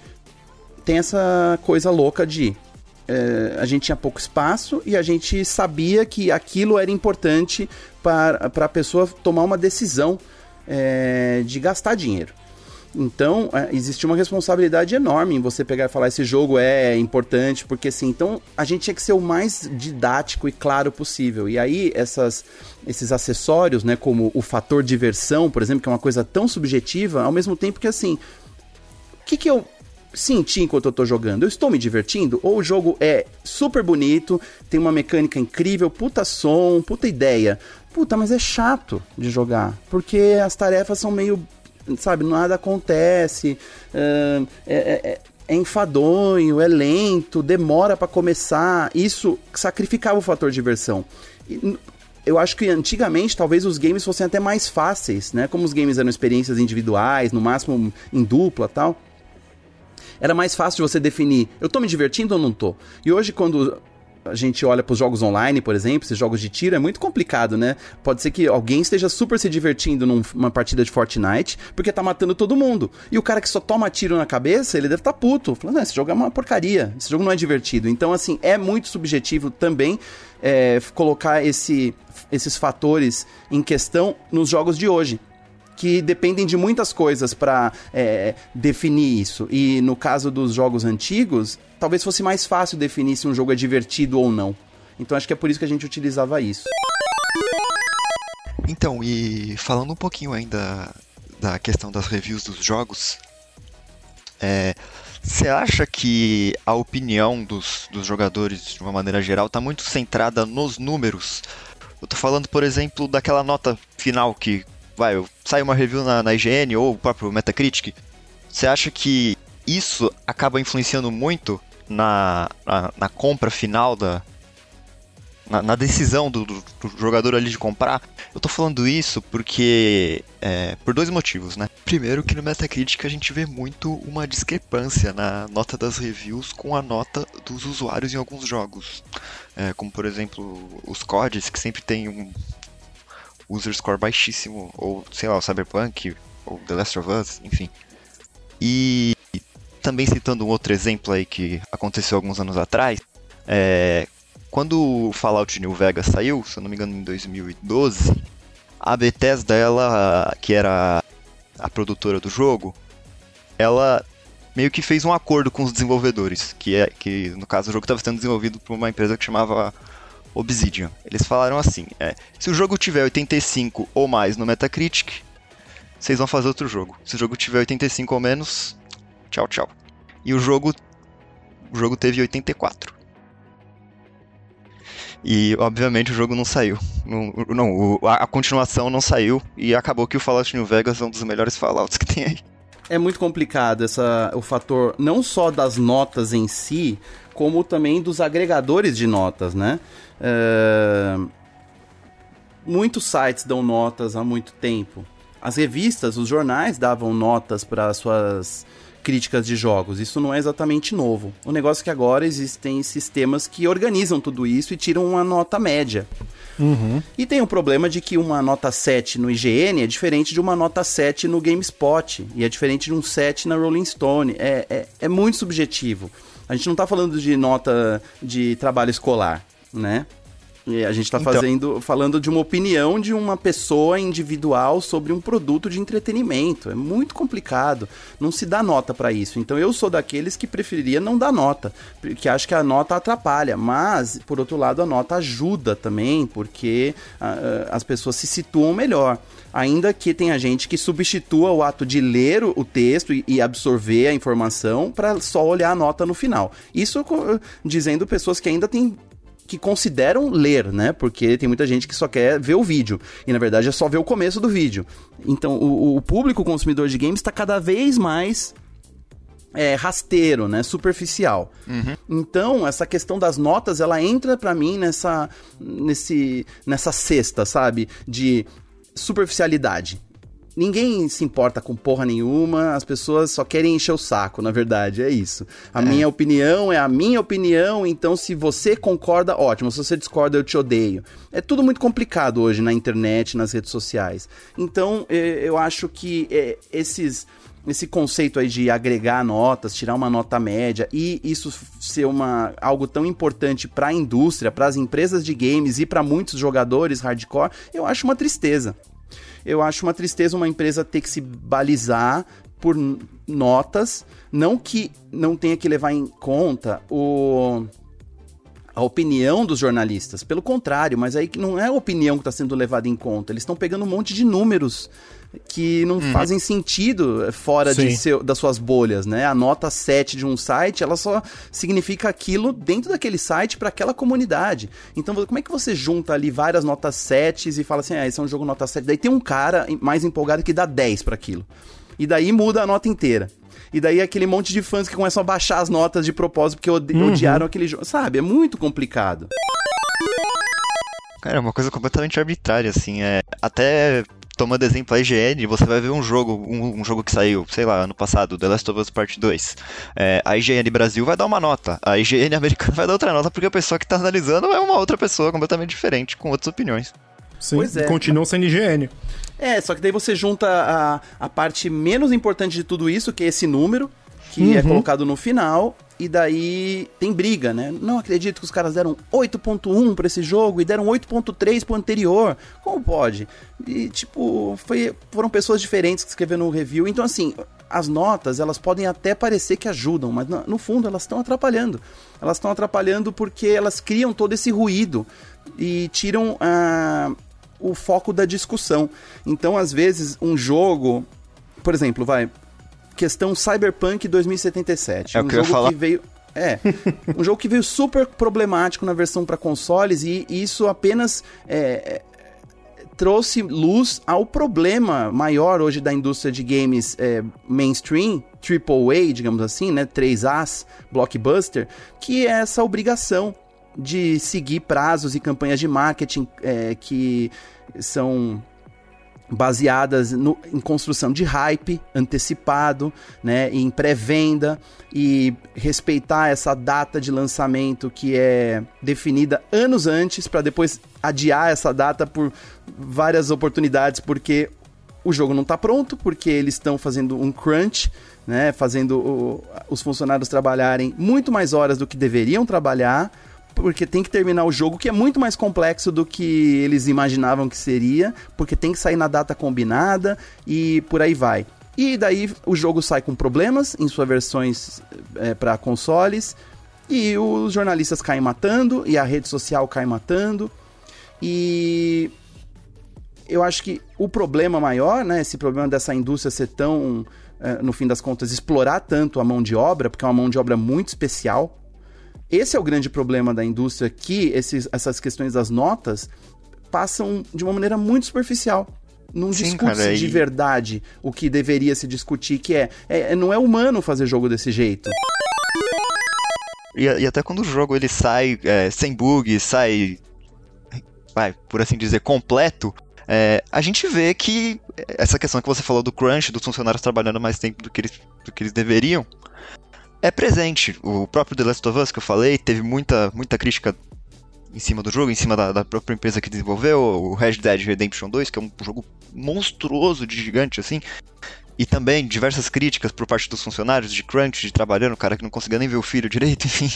tem essa coisa louca de é, a gente tinha pouco espaço e a gente sabia que aquilo era importante para, para a pessoa tomar uma decisão é, de gastar dinheiro. Então, é, existe uma responsabilidade enorme em você pegar e falar esse jogo é importante, porque assim, então a gente tinha que ser o mais didático e claro possível. E aí, essas, esses acessórios, né, como o fator diversão, por exemplo, que é uma coisa tão subjetiva, ao mesmo tempo que assim, o que, que eu sentir enquanto eu tô jogando? Eu estou me divertindo? Ou o jogo é super bonito, tem uma mecânica incrível, puta som, puta ideia? Puta, mas é chato de jogar, porque as tarefas são meio, sabe, nada acontece, é, é, é enfadonho, é lento, demora para começar. Isso sacrificava o fator diversão. eu acho que antigamente talvez os games fossem até mais fáceis, né? Como os games eram experiências individuais, no máximo em dupla tal era mais fácil de você definir, eu tô me divertindo ou não tô? E hoje, quando a gente olha para os jogos online, por exemplo, esses jogos de tiro, é muito complicado, né? Pode ser que alguém esteja super se divertindo numa partida de Fortnite, porque tá matando todo mundo. E o cara que só toma tiro na cabeça, ele deve estar tá puto. Falando, esse jogo é uma porcaria, esse jogo não é divertido. Então, assim, é muito subjetivo também é, colocar esse, esses fatores em questão nos jogos de hoje que dependem de muitas coisas para é, definir isso. E no caso dos jogos antigos, talvez fosse mais fácil definir se um jogo é divertido ou não. Então acho que é por isso que a gente utilizava isso. Então, e falando um pouquinho ainda da questão das reviews dos jogos, é, você acha que a opinião dos, dos jogadores, de uma maneira geral, está muito centrada nos números? Eu tô falando, por exemplo, daquela nota final que vai, sai uma review na, na IGN ou o próprio Metacritic, você acha que isso acaba influenciando muito na, na, na compra final da. Na, na decisão do, do, do, jogador ali de comprar? Eu tô falando isso porque. É, por dois motivos, né? Primeiro, que no Metacritic a gente vê muito uma discrepância na nota das reviews com a nota dos usuários em alguns jogos. É, como, por exemplo, os CODs, que sempre tem um, user score baixíssimo, ou sei lá, o Cyberpunk, ou The Last of Us, enfim. E também citando um outro exemplo aí que aconteceu alguns anos atrás, é, quando o Fallout New Vegas saiu, se eu não me engano em 2012, a Bethesda, ela, que era a produtora do jogo, ela meio que fez um acordo com os desenvolvedores, que é que no caso o jogo estava sendo desenvolvido por uma empresa que chamava Obsidian. Eles falaram assim: é, se o jogo tiver 85 ou mais no Metacritic, vocês vão fazer outro jogo. Se o jogo tiver 85 ou menos, tchau, tchau. E o jogo, o jogo teve 84. E obviamente o jogo não saiu. Não, não a, a, continuação não saiu e acabou que o Fallout New Vegas é um dos melhores Fallouts que tem aí. É muito complicado essa, o fator não só das notas em si, como também dos agregadores de notas, né? Uh, muitos sites dão notas há muito tempo. As revistas, os jornais davam notas para suas críticas de jogos. Isso não é exatamente novo. O negócio é que agora existem sistemas que organizam tudo isso e tiram uma nota média. Uhum. E tem o problema de que uma nota 7 no IGN é diferente de uma nota 7 no GameSpot. E é diferente de um 7 na Rolling Stone. É, é, é muito subjetivo. A gente não está falando de nota de trabalho escolar, né? E a gente está então... fazendo, falando de uma opinião de uma pessoa individual sobre um produto de entretenimento. É muito complicado. Não se dá nota para isso. Então eu sou daqueles que preferiria não dar nota, porque acho que a nota atrapalha. Mas, por outro lado, a nota ajuda também, porque uh, as pessoas se situam melhor ainda que tenha gente que substitua o ato de ler o texto e absorver a informação para só olhar a nota no final. Isso dizendo pessoas que ainda têm que consideram ler, né? Porque tem muita gente que só quer ver o vídeo. E na verdade é só ver o começo do vídeo. Então o, o público consumidor de games está cada vez mais é, rasteiro, né, superficial. Uhum. Então, essa questão das notas, ela entra para mim nessa, nesse, nessa cesta, sabe, de superficialidade. Ninguém se importa com porra nenhuma, as pessoas só querem encher o saco, na verdade, é isso. A é. minha opinião é a minha opinião, então se você concorda, ótimo. Se você discorda, eu te odeio. É tudo muito complicado hoje na internet, nas redes sociais. Então, é, eu acho que é, esses esse conceito aí de agregar notas, tirar uma nota média e isso ser uma, algo tão importante para a indústria, para as empresas de games e para muitos jogadores hardcore, eu acho uma tristeza. Eu acho uma tristeza uma empresa ter que se balizar por notas, não que não tenha que levar em conta o a opinião dos jornalistas. Pelo contrário, mas aí não é a opinião que está sendo levada em conta. Eles estão pegando um monte de números que não uhum. fazem sentido fora de seu, das suas bolhas, né? A nota 7 de um site, ela só significa aquilo dentro daquele site para aquela comunidade. Então, como é que você junta ali várias notas 7 e fala assim, ah, esse é um jogo nota 7. Daí tem um cara mais empolgado que dá 10 para aquilo. E daí muda a nota inteira. E daí aquele monte de fãs que começam a baixar as notas de propósito porque odi uhum. odiaram aquele jogo. Sabe? É muito complicado. Cara, é uma coisa completamente arbitrária, assim. É, até tomando exemplo a IGN, você vai ver um jogo, um, um, jogo que saiu, sei lá, ano passado, The Last of Us Part 2. É, a IGN Brasil vai dar uma nota, a IGN americana vai dar outra nota, porque a pessoa que está analisando é uma outra pessoa completamente diferente, com outras opiniões. Sim, pois é. continuam sendo IGN. É, só que daí você junta a, a parte menos importante de tudo isso, que é esse número, que é uhum. é colocado no final, e daí tem briga, né? Não acredito que os caras deram 8.1 para esse jogo e deram 8.3 pro anterior. Como pode? E tipo, foi, foram pessoas diferentes que escreveram o review. Então assim, as notas, elas podem até parecer que ajudam, mas no, fundo elas estão atrapalhando. Elas estão atrapalhando porque elas criam todo esse ruído e tiram ah, o foco da discussão. Então, às vezes, um jogo, por exemplo, vai, questão Cyberpunk 2077. É um o que jogo que veio é, um jogo que veio super problemático na versão para consoles e, isso apenas é, trouxe luz ao problema maior hoje da indústria de games é, mainstream, AAA, digamos assim, né, 3As, blockbuster, que é essa obrigação de seguir prazos e campanhas de marketing é, que são baseadas no, em construção de hype antecipado, né, em pré-venda e respeitar essa data de lançamento que é definida anos antes para depois adiar essa data por várias oportunidades porque o jogo não está pronto, porque eles estão fazendo um crunch, né, fazendo o, os funcionários trabalharem muito mais horas do que deveriam trabalhar porque tem que terminar o jogo, que é muito mais complexo do que eles imaginavam que seria, porque tem que sair na data combinada e por aí vai. E daí o jogo sai com problemas em suas versões é, para consoles, e os jornalistas caem matando, e a rede social cai matando, e eu acho que o problema maior, né, esse problema dessa indústria ser tão, é, no fim das contas, explorar tanto a mão de obra, porque é uma mão de obra muito especial, esse é o grande problema da indústria, que esses, essas questões das notas passam de uma maneira muito superficial. Não discute de verdade o que deveria se discutir, que é, é não é humano fazer jogo desse jeito. E, e até quando o jogo ele sai é, sem bug, sai, vai, por assim dizer, completo, é, a gente vê que essa questão que você falou do crunch, dos funcionários trabalhando mais tempo do que eles, do que eles deveriam, é presente. O próprio The Last of Us que eu falei teve muita, muita crítica em cima do jogo, em cima da, da, própria empresa que desenvolveu, o Red Dead Redemption 2, que é um jogo monstruoso de gigante assim. E também diversas críticas por parte dos funcionários de crunch, de trabalhando, cara que não conseguia nem ver o filho direito, enfim.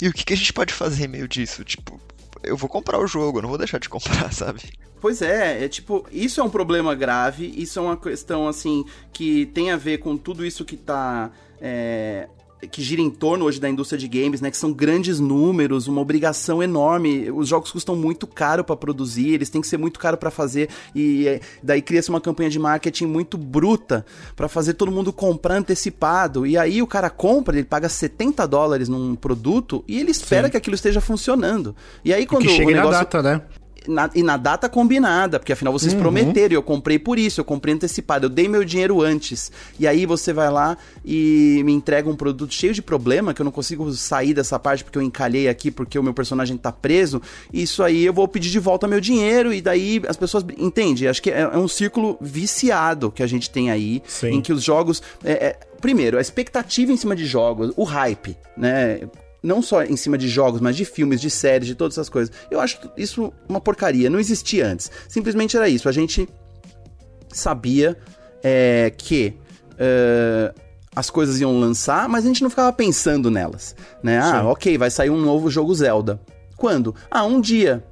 E o que, que a gente pode fazer meio disso? Tipo, eu vou comprar o jogo, não vou deixar de comprar, sabe? Pois é, é tipo, isso é um problema grave, isso é uma questão, assim, que tem a ver com tudo isso que tá é, que gira em torno hoje da indústria de games, né? Que são grandes números, uma obrigação enorme. Os jogos custam muito caro para produzir, eles têm que ser muito caro para fazer e é, daí cria-se uma campanha de marketing muito bruta para fazer todo mundo comprar antecipado. E aí o cara compra, ele paga 70 dólares num produto e ele espera Sim. que aquilo esteja funcionando. E aí quando e que chegue o negócio... na data, né? Na, e na data combinada, porque afinal vocês uhum. prometeram, eu comprei por isso, eu comprei antecipado, eu dei meu dinheiro antes. E aí você vai lá e me entrega um produto cheio de problema, que eu não consigo sair dessa parte porque eu encalhei aqui, porque o meu personagem tá preso. Isso aí eu vou pedir de volta meu dinheiro, e daí as pessoas. Entende? Acho que é, é um círculo viciado que a gente tem aí, Sim. em que os jogos. É, é, primeiro, a expectativa em cima de jogos, o hype, né? Não só em cima de jogos, mas de filmes, de séries, de todas essas coisas. Eu acho isso uma porcaria, não existia antes. Simplesmente era isso. A gente sabia é, que é, as coisas iam lançar, mas a gente não ficava pensando nelas. Né? Ah, ok, vai sair um novo jogo Zelda. Quando? Ah, um dia.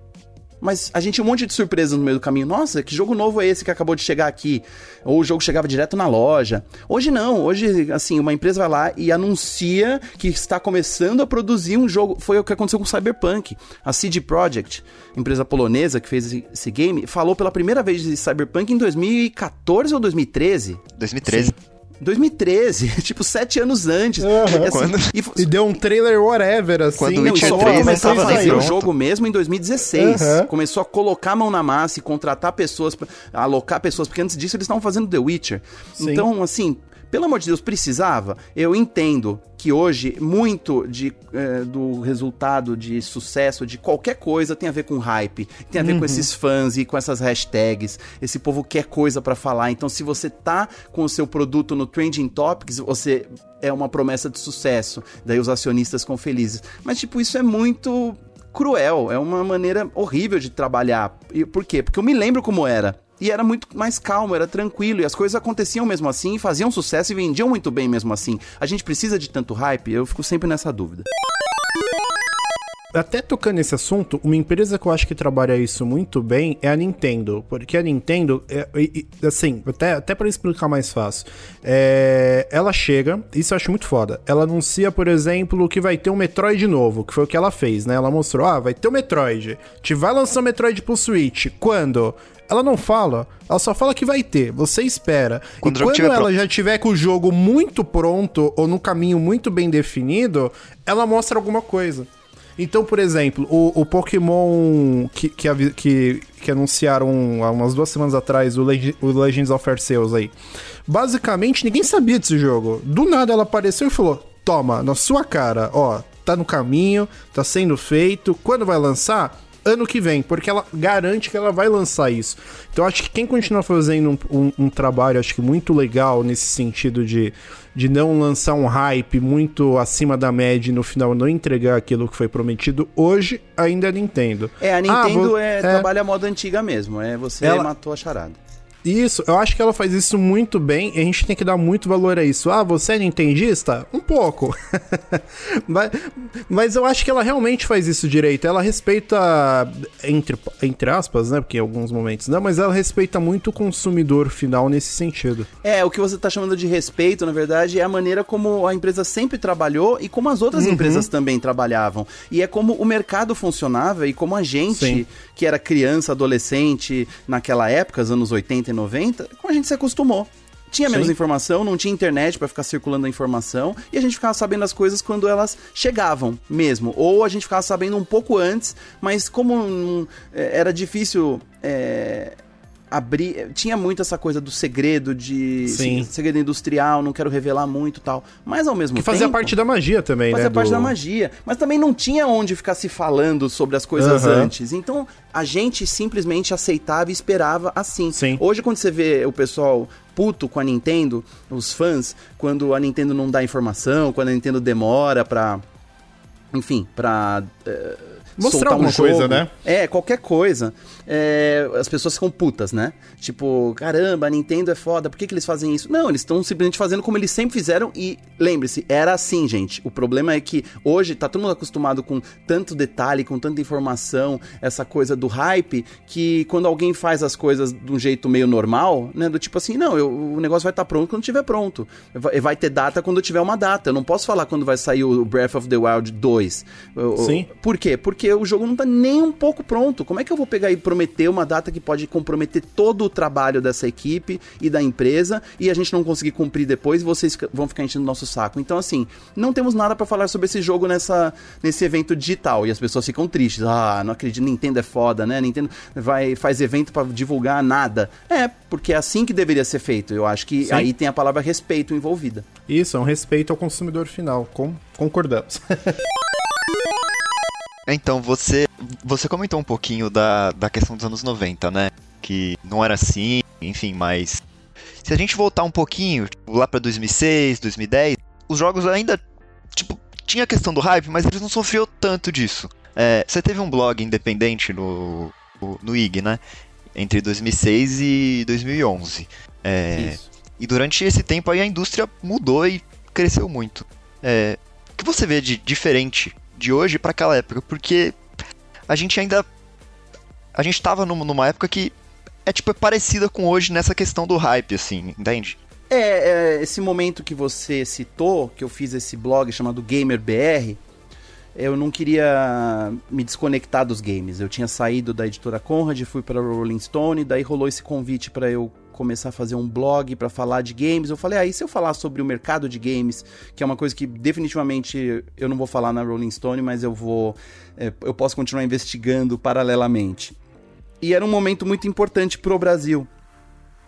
Mas a gente tinha um monte de surpresas no meio do caminho. Nossa, que jogo novo é esse que acabou de chegar aqui? Ou o jogo chegava direto na loja. Hoje não, hoje, assim, uma empresa vai lá e anuncia que está começando a produzir um jogo. Foi o que aconteceu com o Cyberpunk. A CD Projekt, empresa polonesa que fez esse game, falou pela primeira vez de Cyberpunk em 2014 ou 2013? 2013. Sim. 2013, tipo, sete anos antes. Uhum. Assim, Quando... e, e, deu um trailer whatever, assim. Quando o só foi começar a fazer o jogo mesmo em 2016. Uhum. Começou a colocar a mão na massa e contratar pessoas, alocar pessoas, porque antes disso eles estavam fazendo The Witcher. Sim. Então, assim, pelo amor de Deus, precisava? Eu entendo que hoje muito de, é, do resultado de sucesso de qualquer coisa tem a ver com hype, tem a ver uhum. com esses fãs e com essas hashtags. Esse povo quer coisa para falar. Então, se você tá com o seu produto no Trending Topics, você é uma promessa de sucesso. Daí os acionistas ficam felizes. Mas, tipo, isso é muito cruel, é uma maneira horrível de trabalhar. E por quê? Porque eu me lembro como era. E era muito mais calmo, era tranquilo, e as coisas aconteciam mesmo assim, faziam sucesso e vendiam muito bem mesmo assim. A gente precisa de tanto hype? Eu fico sempre nessa dúvida. Até tocando nesse assunto, uma empresa que eu acho que trabalha isso muito bem é a Nintendo. Porque a Nintendo, é, é, assim, até, até para explicar mais fácil, é, ela chega, isso eu acho muito foda. Ela anuncia, por exemplo, que vai ter um Metroid novo, que foi o que ela fez, né? Ela mostrou, ah, vai ter o um Metroid. Te vai lançar o um Metroid pro Switch. Quando? Ela não fala, ela só fala que vai ter, você espera. Quando e quando ela pronto. já tiver com o jogo muito pronto ou no caminho muito bem definido, ela mostra alguma coisa. Então, por exemplo, o, o Pokémon que, que, que, que, anunciaram há umas duas semanas atrás, o, Leg o Legends of Arceus aí. Basicamente, ninguém sabia desse jogo. Do nada ela apareceu e falou: Toma, na sua cara, ó, tá no caminho, tá sendo feito. Quando vai lançar? Ano que vem, porque ela garante que ela vai lançar isso. Então acho que quem continua fazendo um, um, um, trabalho, acho que muito legal nesse sentido de, de não lançar um hype muito acima da média e no final não entregar aquilo que foi prometido, hoje ainda é Nintendo. É, a Nintendo ah, vou, é, é, trabalha a moda antiga mesmo, é você ela, matou a charada. Isso, eu acho que ela faz isso muito bem e a gente tem que dar muito valor a isso. Ah, você é nintendista? Um pouco. mas, mas eu acho que ela realmente faz isso direito. Ela respeita, entre, entre aspas, né? Porque em alguns momentos não, mas ela respeita muito o consumidor final nesse sentido. É, o que você está chamando de respeito, na verdade, é a maneira como a empresa sempre trabalhou e como as outras uhum. empresas também trabalhavam. E é como o mercado funcionava e como a gente, Sim. Que era criança, adolescente, naquela época, os anos 80 80 e 90, como a gente se acostumou. Tinha menos Sim. informação, não tinha internet para ficar circulando a informação, e a gente ficava sabendo as coisas quando elas chegavam mesmo. Ou a gente ficava sabendo um pouco antes, mas como hum, era difícil. É abrir. Tinha muito essa coisa do segredo, de. Sim. Segredo industrial, não quero revelar muito tal. Mas ao mesmo que tempo. Que fazia parte da magia também, fazia né? Fazia parte do... da magia. Mas também não tinha onde ficar se falando sobre as coisas uhum. antes. Então a gente simplesmente aceitava e esperava assim. Sim. Hoje, quando você vê o pessoal puto com a Nintendo, os fãs, quando a Nintendo não dá informação, quando a Nintendo demora pra. Enfim, pra. Uh, Mostrar soltar um alguma jogo. coisa, né? É, qualquer coisa. É, as pessoas ficam putas, né? Tipo, caramba, a Nintendo é foda, por que, que eles fazem isso? Não, eles estão simplesmente fazendo como eles sempre fizeram e lembre-se, era assim, gente. O problema é que hoje tá todo mundo acostumado com tanto detalhe, com tanta informação, essa coisa do hype, que quando alguém faz as coisas de um jeito meio normal, né? Do tipo assim, não, eu, o negócio vai estar tá pronto quando estiver pronto. Vai, vai, ter data quando tiver uma data. Eu não posso falar quando vai sair o Breath of the Wild 2. Sim. Por quê? Porque o jogo não tá nem um pouco pronto. Como é que eu vou pegar e prometer uma data que pode comprometer todo o trabalho dessa equipe e da empresa e a gente não conseguir cumprir depois vocês vão ficar enchendo o nosso saco? Então, assim, não temos nada para falar sobre esse jogo nessa, nesse evento digital e as pessoas ficam tristes. Ah, não acredito, Nintendo é foda, né? Nintendo vai, faz evento para divulgar nada. É, porque é assim que deveria ser feito. Eu acho que Sim. aí tem a palavra respeito envolvida. Isso, é um respeito ao consumidor final. Com, concordamos. Então, você, você comentou um pouquinho da, da questão dos anos 90, né? Que não era assim, enfim, mas. Se a gente voltar um pouquinho, tipo, lá pra 2006, 2010, os jogos ainda. Tipo, tinha a questão do hype, mas eles não sofriam tanto disso. É, você teve um blog independente no, no IG, né? Entre 2006 e 2011. É, e durante esse tempo aí a indústria mudou e cresceu muito. É, o que você vê de diferente de hoje para aquela época, porque a gente ainda a gente tava numa época que é tipo é parecida com hoje nessa questão do hype assim, entende? É, é, esse momento que você citou, que eu fiz esse blog chamado Gamer BR, eu não queria me desconectar dos games. Eu tinha saído da editora Conrad, fui para Rolling Stone, daí rolou esse convite para eu começar a fazer um blog para falar de games. Eu falei, aí ah, se eu falar sobre o mercado de games, que é uma coisa que definitivamente eu não vou falar na Rolling Stone, mas eu vou, é, eu posso continuar investigando paralelamente. E era um momento muito importante para o Brasil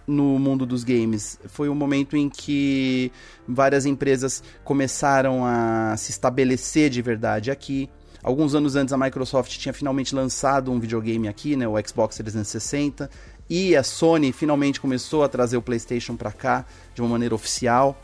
no mundo dos games. Foi um momento em que várias empresas começaram a se estabelecer de verdade aqui. Alguns anos antes a Microsoft tinha finalmente lançado um videogame aqui, né, o Xbox 360. E a Sony finalmente começou a trazer o PlayStation para cá de uma maneira oficial.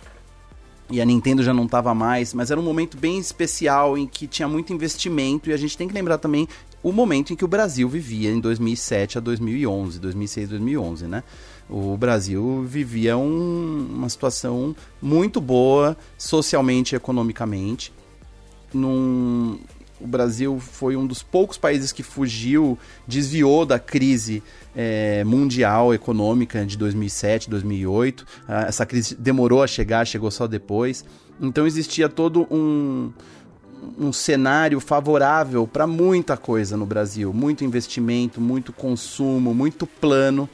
E a Nintendo já não estava mais, mas era um momento bem especial em que tinha muito investimento e a gente tem que lembrar também o momento em que o Brasil vivia em 2007 a 2011, 2006, 2011, né? O Brasil vivia um, uma situação muito boa socialmente e economicamente. Num, o Brasil foi um dos poucos países que fugiu, desviou da crise é, mundial econômica de 2007, 2008. Ah, essa crise demorou a chegar, chegou só depois. Então existia todo um, um cenário favorável para muita coisa no Brasil, muito investimento, muito consumo, muito plano.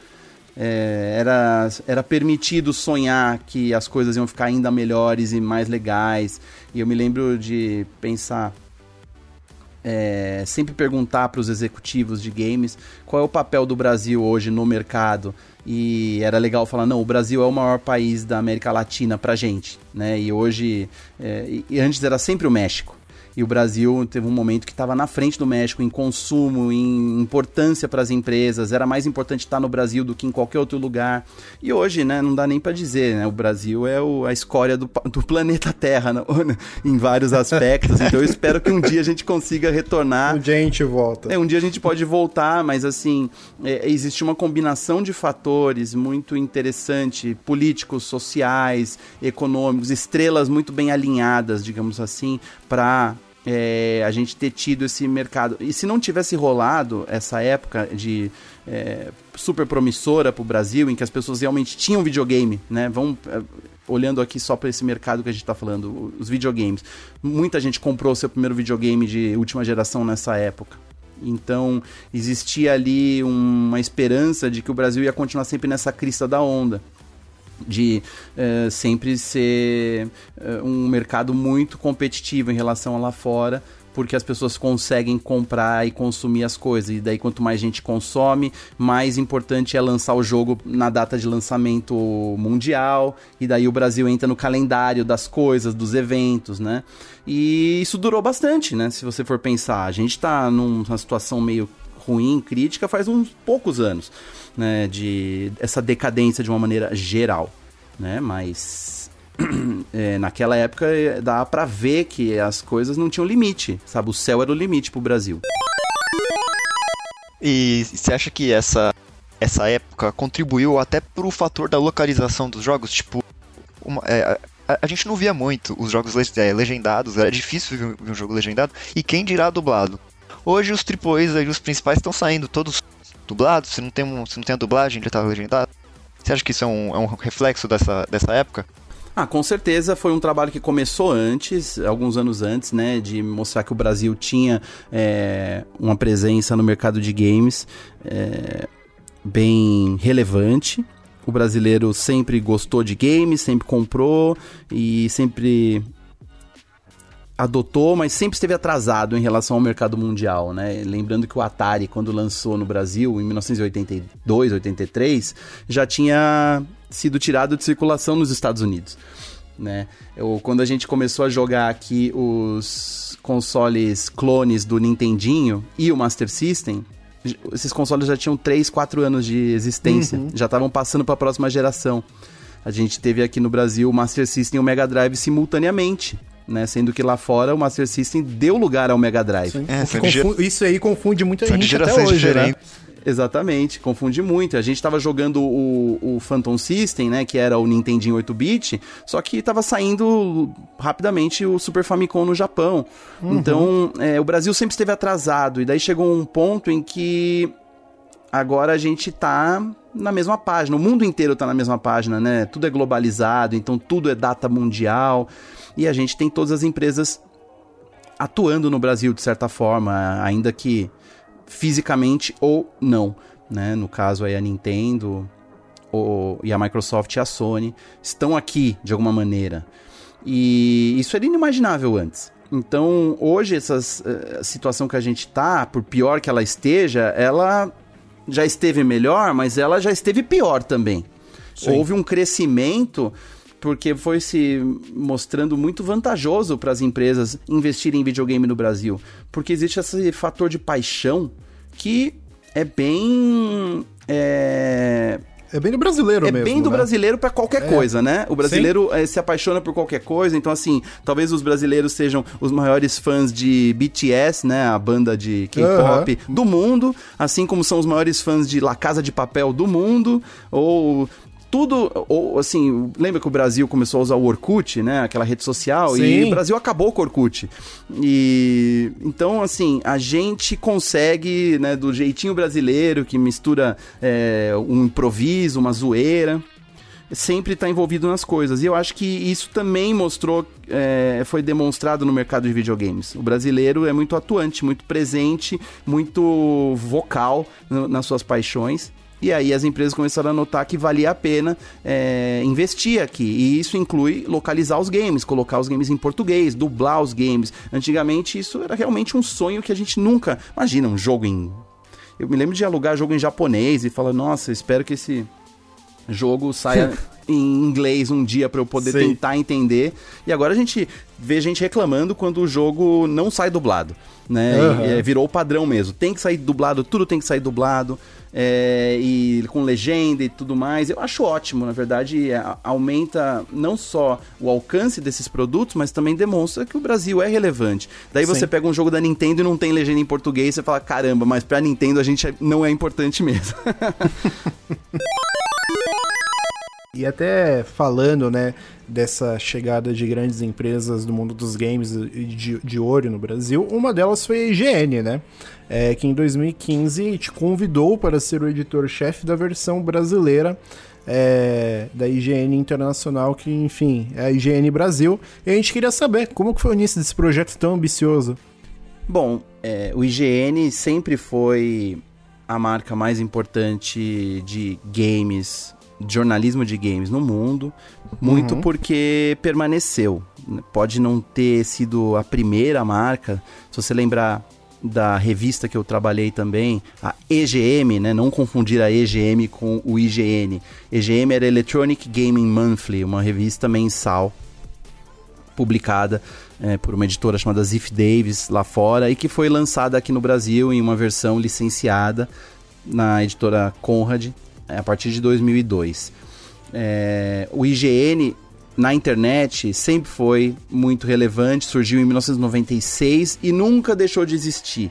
É, era, era permitido sonhar que as coisas iam ficar ainda melhores e mais legais. E eu me lembro de pensar é, sempre perguntar para os executivos de games qual é o papel do Brasil hoje no mercado. E era legal falar, não, o Brasil é o maior país da América Latina pra gente, né? E hoje, é, e antes era sempre o México. E o Brasil teve um momento que estava na frente do México em consumo, em importância para as empresas. Era mais importante estar no Brasil do que em qualquer outro lugar. E hoje, né, não dá nem para dizer, né? O Brasil é o, a escória do, do planeta Terra né, em vários aspectos. Então eu espero que um dia a gente consiga retornar. Um dia a gente volta. É, um dia a gente pode voltar, mas assim, é, existe uma combinação de fatores muito interessante, políticos, sociais, econômicos, estrelas muito bem alinhadas, digamos assim, para é, a gente ter tido esse mercado. E se não tivesse rolado essa época de é, super promissora para o Brasil, em que as pessoas realmente tinham videogame, né? Vão é, olhando aqui só para esse mercado que a gente está falando, os videogames. Muita gente comprou seu primeiro videogame de última geração nessa época. Então existia ali uma esperança de que o Brasil ia continuar sempre nessa crista da onda de uh, sempre ser uh, um mercado muito competitivo em relação a lá fora, porque as pessoas conseguem comprar e consumir as coisas. E daí, quanto mais gente consome, mais importante é lançar o jogo na data de lançamento mundial. E daí o Brasil entra no calendário das coisas, dos eventos, né? E isso durou bastante, né? Se você for pensar, a gente está numa situação meio ruim, crítica, faz uns poucos anos né, de essa decadência de uma maneira geral, né? Mas é, naquela época é, dá para ver que as coisas não tinham limite, sabe? O céu era o limite pro Brasil. E você acha que essa, essa época contribuiu até pro fator da localização dos jogos? Tipo, uma, é, a, a, gente não via muito os jogos legendados, era difícil ver um jogo legendado, e quem dirá dublado? Hoje os AAAs, os principais, estão saindo todos dublados, se não tem, um, se não tem a dublagem, ele tá legendado. Você acha que isso é um, é um reflexo dessa, dessa época? Ah, com certeza foi um trabalho que começou antes, alguns anos antes, né, de mostrar que o Brasil tinha é, uma presença no mercado de games é, bem relevante. O brasileiro sempre gostou de games, sempre comprou e sempre adotou, mas sempre esteve atrasado em relação ao mercado mundial, né? Lembrando que o Atari, quando lançou no Brasil em 1982, 83, já tinha sido tirado de circulação nos Estados Unidos. Né? Eu, quando a gente começou a jogar aqui os consoles clones do Nintendinho e o Master System, esses consoles já tinham 3, 4 anos de existência, uhum. já estavam passando para a próxima geração. A gente teve aqui no Brasil o Master System e o Mega Drive simultaneamente. Né, sendo que lá fora o Master System deu lugar ao Mega Drive. É, Isso aí confunde muita gente até hoje, né? Exatamente, confunde muito. A gente tava jogando o, o Phantom System, né, que era o Nintendinho 8-bit, só que tava saindo rapidamente o Super Famicom no Japão. Uhum. Então, é, o Brasil sempre esteve atrasado, e daí chegou um ponto em que agora a gente tá na mesma página, o mundo inteiro tá na mesma página, né? Tudo é globalizado, então tudo é data mundial, e a gente tem todas as empresas atuando no Brasil de certa forma, ainda que fisicamente ou não. Né? No caso aí a Nintendo ou, e a Microsoft e a Sony estão aqui de alguma maneira. E isso era inimaginável antes. Então, hoje, essa uh, situação que a gente tá, por pior que ela esteja, ela já esteve melhor, mas ela já esteve pior também. Sim. Houve um crescimento porque foi se mostrando muito vantajoso para as empresas investirem em videogame no Brasil, porque existe esse fator de paixão que é bem é... É bem do brasileiro é mesmo. É bem do né? brasileiro para qualquer é. coisa, né? O brasileiro é, se apaixona por qualquer coisa. Então, assim, talvez os brasileiros sejam os maiores fãs de BTS, né? A banda de K-pop do mundo. Assim como são os maiores fãs de La Casa de Papel do mundo. Ou tudo, ou assim, lembra que o Brasil começou a usar o Orkut, né, aquela rede social, Sim. e o Brasil acabou com o Orkut. E então, assim, a gente consegue, né, do jeitinho brasileiro que mistura é, um improviso, uma zoeira, sempre está envolvido nas coisas. E eu acho que isso também mostrou, é, foi demonstrado no mercado de videogames. O brasileiro é muito atuante, muito presente, muito vocal nas suas paixões. E aí as empresas começaram a notar que valia a pena é, investir aqui. E isso inclui localizar os games, colocar os games em português, dublar os games. Antigamente isso era realmente um sonho que a gente nunca. Imagina um jogo em. Eu me lembro de alugar jogo em japonês e falar, nossa, espero que esse jogo saia em inglês um dia para eu poder Sim. tentar entender. E agora a gente vê gente reclamando quando o jogo não sai dublado, né? Uhum. E, é, virou o padrão mesmo. Tem que sair dublado, tudo tem que sair dublado é, e com legenda e tudo mais. Eu acho ótimo, na verdade, é, aumenta não só o alcance desses produtos, mas também demonstra que o Brasil é relevante. Daí Sim. você pega um jogo da Nintendo e não tem legenda em português, você fala, caramba, mas pra Nintendo a gente não é importante mesmo. E até falando, né, dessa chegada de grandes empresas do mundo dos games de, de ouro no Brasil, uma delas foi a IGN, né? É, que em 2015 te convidou para ser o editor-chefe da versão brasileira é, da IGN Internacional, que, enfim, é a IGN Brasil. E a gente queria saber como que foi o início desse projeto tão ambicioso. Bom, é, o IGN sempre foi a marca mais importante de games jornalismo de games no mundo, muito uhum. porque permaneceu. Pode não ter sido a primeira marca, se você lembrar da revista que eu trabalhei também, a EGM, né? Não confundir a EGM com o IGN. EGM era Electronic Gaming Monthly, uma revista mensal publicada é, por uma editora chamada Ziff Davis lá fora e que foi lançada aqui no Brasil em uma versão licenciada na editora Conrad a partir de 2002. É, o IGN na internet sempre foi muito relevante, surgiu em 1996 e nunca deixou de existir.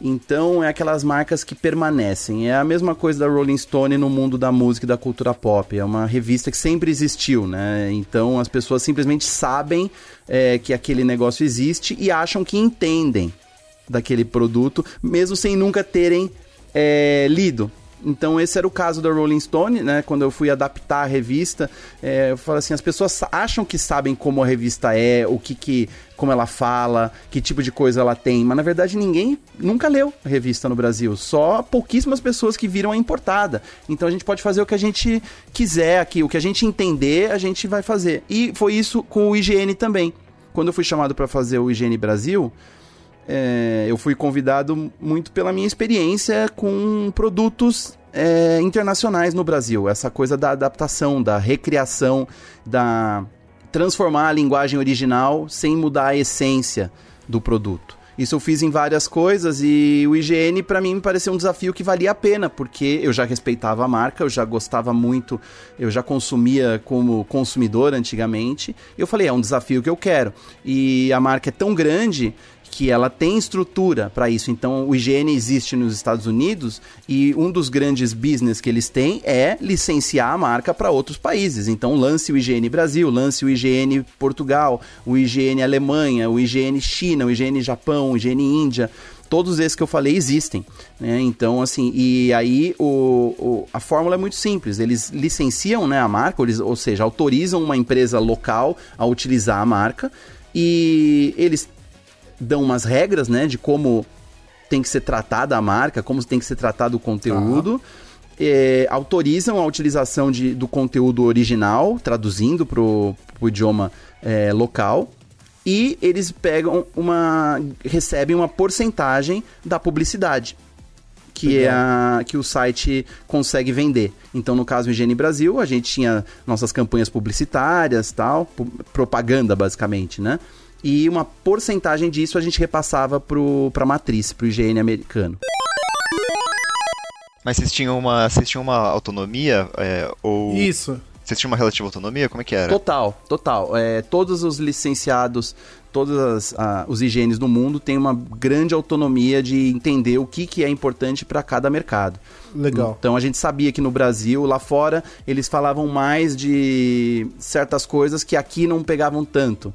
Então é aquelas marcas que permanecem. É a mesma coisa da Rolling Stone no mundo da música e da cultura pop. É uma revista que sempre existiu, né? Então as pessoas simplesmente sabem é, que aquele negócio existe e acham que entendem daquele produto, mesmo sem nunca terem é, lido. Então esse era o caso da Rolling Stone, né? Quando eu fui adaptar a revista, é, eu falo assim, as pessoas acham que sabem como a revista é, o que que, como ela fala, que tipo de coisa ela tem, mas na verdade ninguém nunca leu revista no Brasil, só pouquíssimas pessoas que viram a importada. Então a gente pode fazer o que a gente quiser aqui, o que a gente entender, a gente vai fazer. E foi isso com o IGN também. Quando eu fui chamado para fazer o IGN Brasil, é, eu fui convidado muito pela minha experiência com produtos é, internacionais no Brasil. Essa coisa da adaptação, da recriação, da transformar a linguagem original sem mudar a essência do produto. Isso eu fiz em várias coisas e o IGN para mim me pareceu um desafio que valia a pena, porque eu já respeitava a marca, eu já gostava muito, eu já consumia como consumidor antigamente. Eu falei, é um desafio que eu quero. E a marca é tão grande que ela tem estrutura para isso. Então, o IGN existe nos Estados Unidos e um dos grandes business que eles têm é licenciar a marca para outros países. Então, lance o IGN Brasil, lance o IGN Portugal, o IGN Alemanha, o IGN China, o IGN Japão, o IGN Índia todos esses que eu falei existem. Né? Então, assim, e aí o, o, a fórmula é muito simples. Eles licenciam né, a marca, eles, ou seja, autorizam uma empresa local a utilizar a marca e eles dão umas regras, né, de como tem que ser tratada a marca, como tem que ser tratado o conteúdo. É, autorizam a utilização de, do conteúdo original, traduzindo para o idioma é, local. E eles pegam uma. recebem uma porcentagem da publicidade que é a, que o site consegue vender. Então, no caso do Higiene Brasil, a gente tinha nossas campanhas publicitárias, tal, propaganda basicamente, né? E uma porcentagem disso a gente repassava para a matriz, para o IGN americano. Mas vocês tinham uma, vocês tinham uma autonomia? É, ou... Isso. Vocês tinham uma relativa autonomia? Como é que era? Total, total. É, todos os licenciados, todos os higienes do mundo têm uma grande autonomia de entender o que, que é importante para cada mercado. Legal. Então a gente sabia que no Brasil, lá fora, eles falavam mais de certas coisas que aqui não pegavam tanto.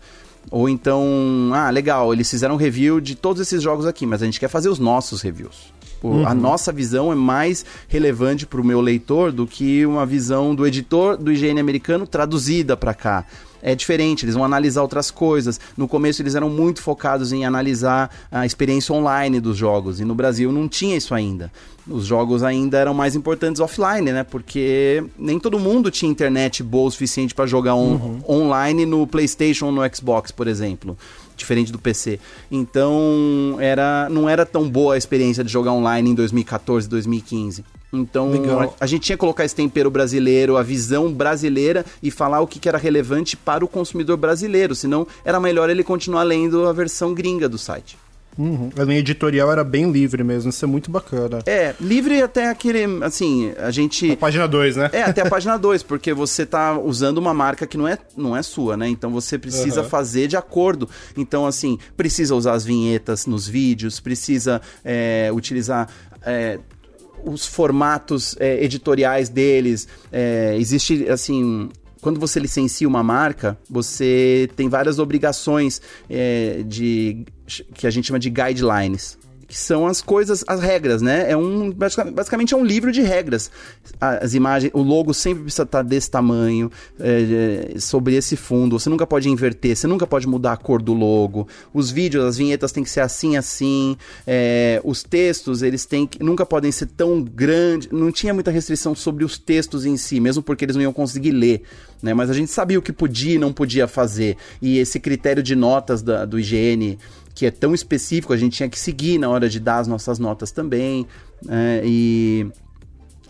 Ou então, ah, legal, eles fizeram review de todos esses jogos aqui, mas a gente quer fazer os nossos reviews. Uhum. A nossa visão é mais relevante para o meu leitor do que uma visão do editor do IGN americano traduzida para cá é diferente, eles vão analisar outras coisas. No começo eles eram muito focados em analisar a experiência online dos jogos, e no Brasil não tinha isso ainda. Os jogos ainda eram mais importantes offline, né? Porque nem todo mundo tinha internet boa o suficiente para jogar on uhum. online no PlayStation ou no Xbox, por exemplo diferente do PC. Então, era não era tão boa a experiência de jogar online em 2014, 2015. Então, a, a, gente tinha que colocar esse tempero brasileiro, a visão brasileira e falar o que, que era relevante para o consumidor brasileiro. Senão, era melhor ele continuar lendo a versão gringa do site. Uhum. A linha editorial era bem livre mesmo, isso é muito bacana. É, livre até aquele, assim, a gente... A página 2, né? É, até a página 2, porque você tá usando uma marca que não é, não é sua, né? Então você precisa uhum. fazer de acordo. Então, assim, precisa usar as vinhetas nos vídeos, precisa é, utilizar... É, os formatos é, editoriais deles. É, existe, assim, quando você licencia uma marca, você tem várias obrigações é, de que a gente chama de guidelines que são as coisas, as regras, né? É um basicamente é um livro de regras. As imagens, o logo sempre precisa estar desse tamanho, é, é, sobre esse fundo. Você nunca pode inverter, você nunca pode mudar a cor do logo. Os vídeos, as vinhetas têm que ser assim, assim. É, os textos, eles têm que, nunca podem ser tão grandes. Não tinha muita restrição sobre os textos em si, mesmo porque eles não iam conseguir ler. Né? Mas a gente sabia o que podia e não podia fazer. E esse critério de notas da, do IGN que é tão específico, a gente tinha que seguir na hora de dar as nossas notas também. É, e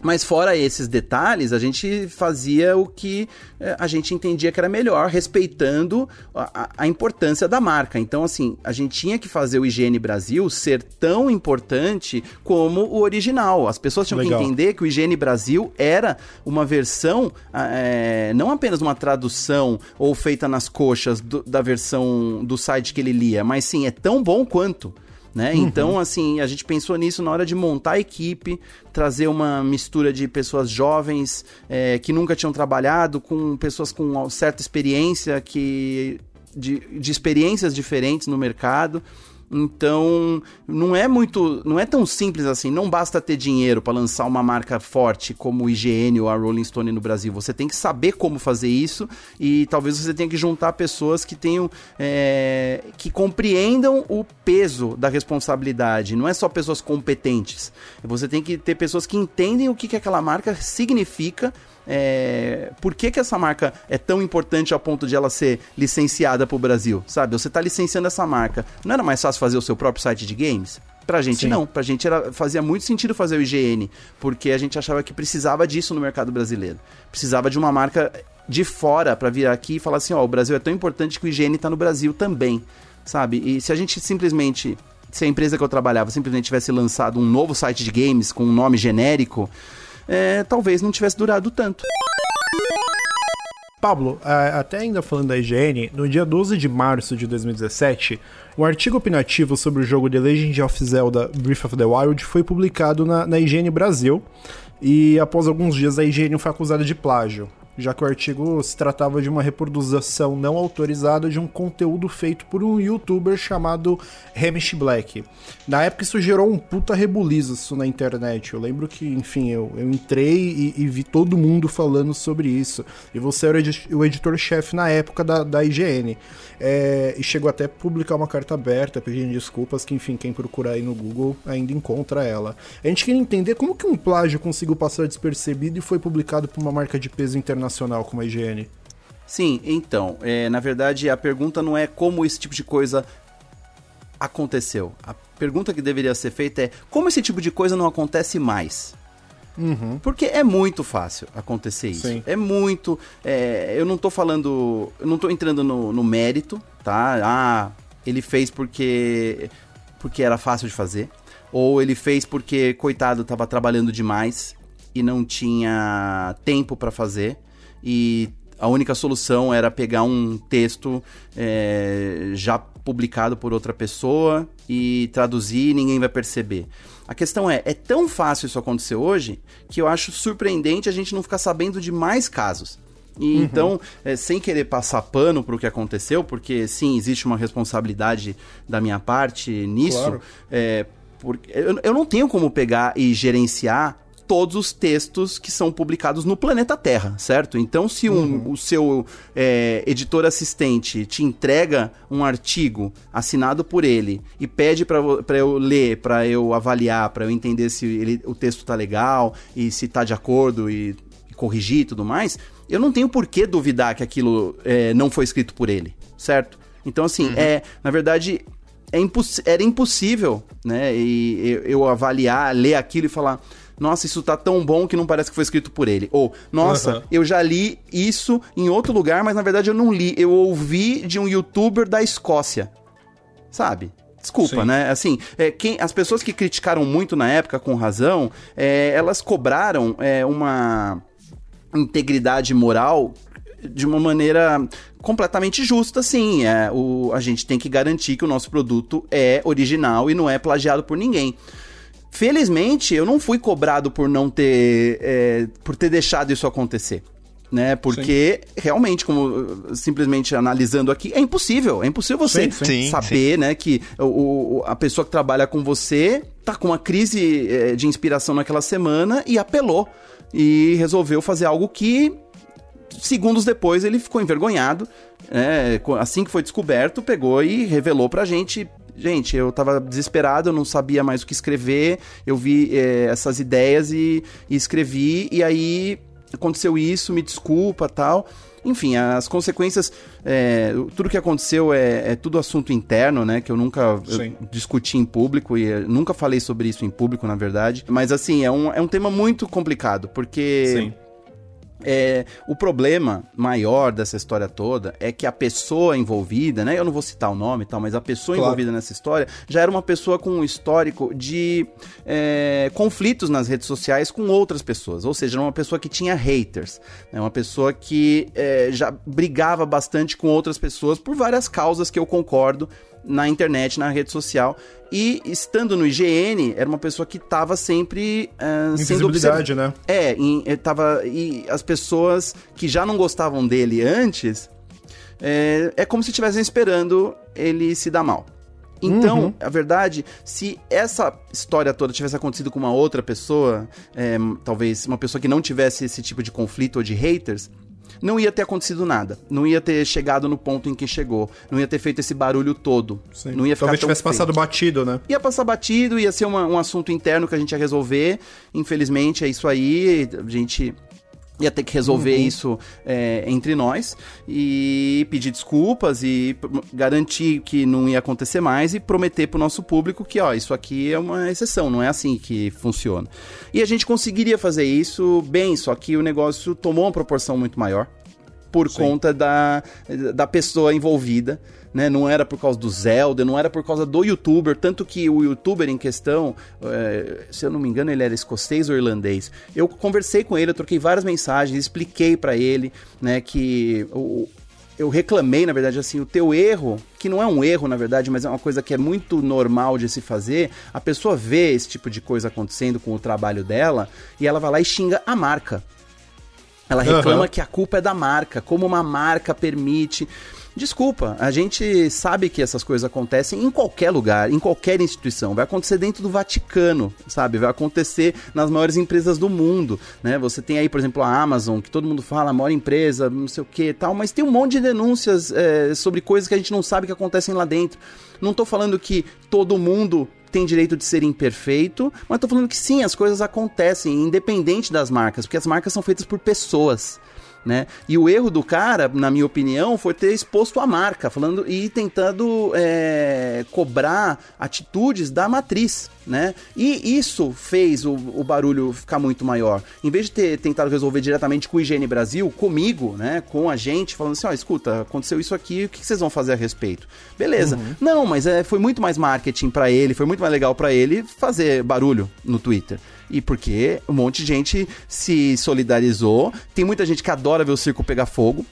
mas fora esses detalhes, a gente fazia o que é, a gente entendia que era melhor, respeitando a, a, importância da marca. Então, assim, a gente tinha que fazer o Higiene Brasil ser tão importante como o original. As pessoas tinham Legal. que entender que o Higiene Brasil era uma versão, é, não apenas uma tradução ou feita nas coxas do, da versão do site que ele lia, mas sim, é tão bom quanto. Né? Uhum. Então, assim, a gente pensou nisso na hora de montar a equipe, trazer uma mistura de pessoas jovens é, que nunca tinham trabalhado, com pessoas com certa experiência, que de, de experiências diferentes no mercado. Então, não é muito, não é tão simples assim. Não basta ter dinheiro para lançar uma marca forte como o IGN ou a Rolling Stone no Brasil. Você tem que saber como fazer isso e talvez você tenha que juntar pessoas que tenham, é, que compreendam o peso da responsabilidade. Não é só pessoas competentes. Você tem que ter pessoas que entendem o que, que aquela marca significa é, por que, que essa marca é tão importante ao ponto de ela ser licenciada para o Brasil, sabe? Você está licenciando essa marca. Não era mais fácil fazer o seu próprio site de games? Pra gente Sim. não, pra gente era, fazia muito sentido fazer o IGN, porque a gente achava que precisava disso no mercado brasileiro. Precisava de uma marca de fora para vir aqui e falar assim, ó, o Brasil é tão importante que o IGN está no Brasil também, sabe? E se a gente simplesmente, se a empresa que eu trabalhava simplesmente tivesse lançado um novo site de games com um nome genérico, é, talvez não tivesse durado tanto. Pablo, até ainda falando da IGN, no dia 12 de março de 2017, um artigo opinativo sobre o jogo The Legend of Zelda Breath of the Wild foi publicado na, na IGN Brasil, e após alguns dias a IGN foi acusada de plágio já que o artigo se tratava de uma reprodução não autorizada de um conteúdo feito por um youtuber chamado Hamish Black. Na época isso gerou um puta rebuliço na internet. Eu lembro que, enfim, eu, eu entrei e, e vi todo mundo falando sobre isso. E você era o editor-chefe na época da, da IGN. É, e chegou até a publicar uma carta aberta pedindo desculpas, que enfim, quem procurar aí no Google ainda encontra ela. A gente queria entender como que um plágio conseguiu passar despercebido e foi publicado por uma marca de peso internacional como a IGN. Sim, então, é, na verdade a pergunta não é como esse tipo de coisa aconteceu. A pergunta que deveria ser feita é como esse tipo de coisa não acontece mais. Uhum. Porque é muito fácil acontecer isso. Sim. É muito. É, eu não tô falando. Eu não tô entrando no, no mérito, tá? Ah, ele fez porque. Porque era fácil de fazer. Ou ele fez porque, coitado, tava trabalhando demais e não tinha tempo para fazer. E a única solução era pegar um texto é, já publicado por outra pessoa e traduzir e ninguém vai perceber. A questão é, é tão fácil isso acontecer hoje que eu acho surpreendente a gente não ficar sabendo de mais casos. E, uhum. Então, é, sem querer passar pano para o que aconteceu, porque sim, existe uma responsabilidade da minha parte nisso, claro. é, porque eu, eu não tenho como pegar e gerenciar todos os textos que são publicados no planeta Terra, certo? Então, se um, uhum. o seu é, editor assistente te entrega um artigo assinado por ele e pede para eu ler, para eu avaliar, para eu entender se ele, o texto tá legal e se tá de acordo e, e corrigir e tudo mais, eu não tenho por que duvidar que aquilo é, não foi escrito por ele, certo? Então, assim, uhum. é, na verdade, é imposs era impossível, né? E eu, eu avaliar, ler aquilo e falar nossa, isso tá tão bom que não parece que foi escrito por ele. Ou, nossa, uhum. eu já li isso em outro lugar, mas na verdade eu não li. Eu ouvi de um youtuber da Escócia. Sabe? Desculpa, Sim. né? Assim, é, quem, as pessoas que criticaram muito na época, com razão, é, elas cobraram é, uma integridade moral de uma maneira completamente justa, sim. É, o, a gente tem que garantir que o nosso produto é original e não é plagiado por ninguém. Felizmente, eu não fui cobrado por não ter. É, por ter deixado isso acontecer. Né? Porque sim. realmente, como simplesmente analisando aqui, é impossível. É impossível você sim, sim. saber, né, que o, a pessoa que trabalha com você tá com uma crise é, de inspiração naquela semana e apelou. E resolveu fazer algo que segundos depois ele ficou envergonhado. Né? Assim que foi descoberto, pegou e revelou pra gente gente, eu tava desesperado, eu não sabia mais o que escrever, eu vi é, essas ideias e, e escrevi, e aí aconteceu isso, me desculpa tal. Enfim, as consequências, é, tudo que aconteceu é, é, tudo assunto interno, né? Que eu nunca eu discuti em público e nunca falei sobre isso em público, na verdade. Mas assim, é um, é um tema muito complicado, porque Sim. É, o problema maior dessa história toda é que a pessoa envolvida, né? Eu não vou citar o nome e tal, mas a pessoa claro. envolvida nessa história já era uma pessoa com um histórico de é, conflitos nas redes sociais com outras pessoas. Ou seja, era uma pessoa que tinha haters. Né? Uma pessoa que é, já brigava bastante com outras pessoas por várias causas que eu concordo na internet, na rede social. E estando no IGN, era uma pessoa que estava sempre uh, sendo observada. né? É, em, tava, e as pessoas que já não gostavam dele antes, é, é como se estivessem esperando ele se dar mal. Então, uhum. a verdade, se essa história toda tivesse acontecido com uma outra pessoa, é, talvez uma pessoa que não tivesse esse tipo de conflito ou de haters, não ia ter acontecido nada. Não ia ter chegado no ponto em que chegou. Não ia ter feito esse barulho todo. Sim. Não ia ficar Talvez tivesse feio. passado batido, né? Ia passar batido, ia ser uma, um assunto interno que a gente ia resolver. Infelizmente, é isso aí. A gente ia ter que resolver uhum. isso é, entre nós e pedir desculpas e garantir que não ia acontecer mais e prometer para o nosso público que, ó, isso aqui é uma exceção, não é assim que funciona. E a gente conseguiria fazer isso bem, só que o negócio tomou uma proporção muito maior por Sim. conta da, da pessoa envolvida né? Não era por causa do Zelda, não era por causa do youtuber, tanto que o youtuber em questão, é, se eu não me engano, ele era escocês ou irlandês. Eu conversei com ele, eu troquei várias mensagens, expliquei para ele, né, que o, eu reclamei, na verdade, assim, o teu erro, que não é um erro, na verdade, mas é uma coisa que é muito normal de se fazer, a pessoa vê esse tipo de coisa acontecendo com o trabalho dela e ela vai lá e xinga a marca. Ela reclama uhum. que a culpa é da marca, como uma marca permite. Desculpa, a gente sabe que essas coisas acontecem em qualquer lugar, em qualquer instituição. Vai acontecer dentro do Vaticano, sabe? Vai acontecer nas maiores empresas do mundo, né? Você tem aí, por exemplo, a Amazon, que todo mundo fala, a maior empresa, não sei o que tal, mas tem um monte de denúncias é, sobre coisas que a gente não sabe que acontecem lá dentro. Não tô falando que todo mundo tem direito de ser imperfeito, mas tô falando que sim, as coisas acontecem, independente das marcas, porque as marcas são feitas por pessoas né? E o erro do cara, na minha opinião, foi ter exposto a marca, falando e tentando é, cobrar atitudes da matriz, né? E isso fez o, o, barulho ficar muito maior. Em vez de ter tentado resolver diretamente com o Higiene Brasil, comigo, né? Com a gente, falando assim, ó, oh, escuta, aconteceu isso aqui, o que vocês vão fazer a respeito? Beleza. Uhum. Não, mas é, foi muito mais marketing para ele, foi muito mais legal para ele fazer barulho no Twitter. E porque um monte de gente se solidarizou. Tem muita gente que adora ver o circo pegar fogo.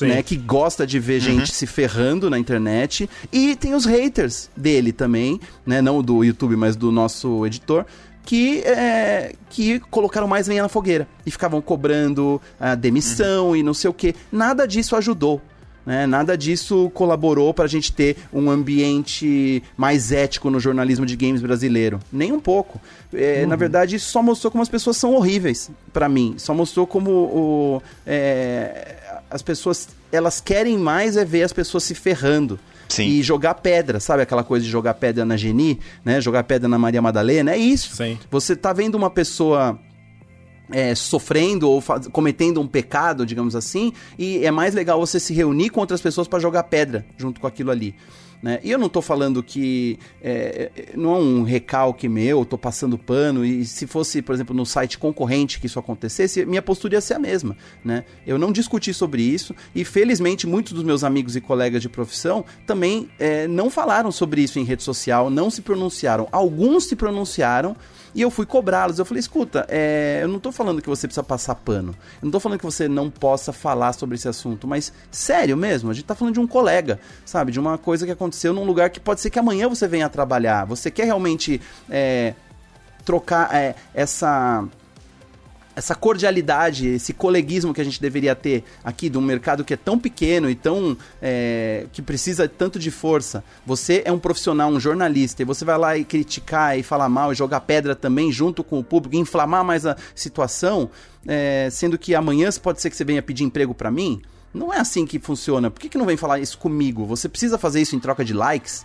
Né, que gosta de ver uhum. gente se ferrando na internet. E tem os haters dele também, né? Não do YouTube, mas do nosso editor. Que, é, que colocaram mais lenha na fogueira e ficavam cobrando a demissão uhum. e não sei o que. Nada disso ajudou. Né? Nada disso colaborou para a gente ter um ambiente mais ético no jornalismo de games brasileiro. Nem um pouco. É, uhum. Na verdade, isso só mostrou como as pessoas são horríveis para mim. Só mostrou como o, é, as pessoas elas querem mais é ver as pessoas se ferrando. Sim. E jogar pedra, sabe aquela coisa de jogar pedra na Geni, né? Jogar pedra na Maria Madalena, é isso. Sim. Você tá vendo uma pessoa é, sofrendo ou cometendo um pecado, digamos assim, e é mais legal você se reunir com outras pessoas para jogar pedra junto com aquilo ali. Né? E eu não estou falando que é, é, não é um recalque meu, estou passando pano, e se fosse, por exemplo, no site concorrente que isso acontecesse, minha postura ia ser a mesma. Né? Eu não discuti sobre isso, e felizmente muitos dos meus amigos e colegas de profissão também é, não falaram sobre isso em rede social, não se pronunciaram. Alguns se pronunciaram, e eu fui cobrá-los. Eu falei: escuta, é, eu não tô falando que você precisa passar pano. Eu não tô falando que você não possa falar sobre esse assunto, mas sério mesmo, a gente tá falando de um colega, sabe? De uma coisa que aconteceu num lugar que pode ser que amanhã você venha trabalhar. Você quer realmente é, trocar é, essa essa cordialidade, esse coleguismo que a gente deveria ter aqui de um mercado que é tão pequeno e tão é, que precisa tanto de força. Você é um profissional, um jornalista, e você vai lá e criticar e falar mal e jogar pedra também junto com o público, inflamar mais a situação, é, sendo que amanhã pode ser que você venha pedir emprego para mim. Não é assim que funciona. Por que, que não vem falar isso comigo? Você precisa fazer isso em troca de likes?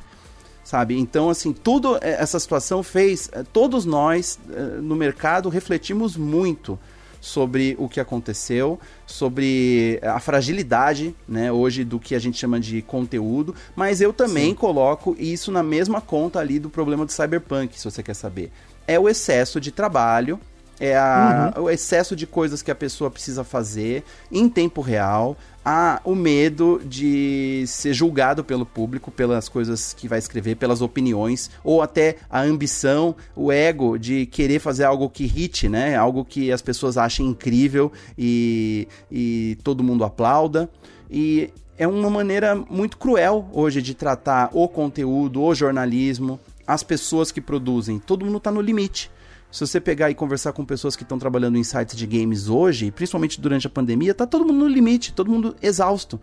Sabe? Então, assim, tudo é, essa situação fez, é, todos nós é, no mercado refletimos muito sobre o que aconteceu, sobre a fragilidade, né, hoje do que a gente chama de conteúdo, mas eu também Sim. coloco isso na mesma conta ali do problema do cyberpunk, se você quer saber. É o excesso de trabalho, é a, uhum. o excesso de coisas que a pessoa precisa fazer em tempo real, há o medo de ser julgado pelo público pelas coisas que vai escrever, pelas opiniões, ou até a ambição, o ego de querer fazer algo que hit, né? Algo que as pessoas achem incrível e, e todo mundo aplauda. E é uma maneira muito cruel hoje de tratar o conteúdo, o jornalismo, as pessoas que produzem. Todo mundo está no limite. Se você pegar e conversar com pessoas que estão trabalhando em sites de games hoje, principalmente durante a pandemia, tá todo mundo no limite, todo mundo exausto.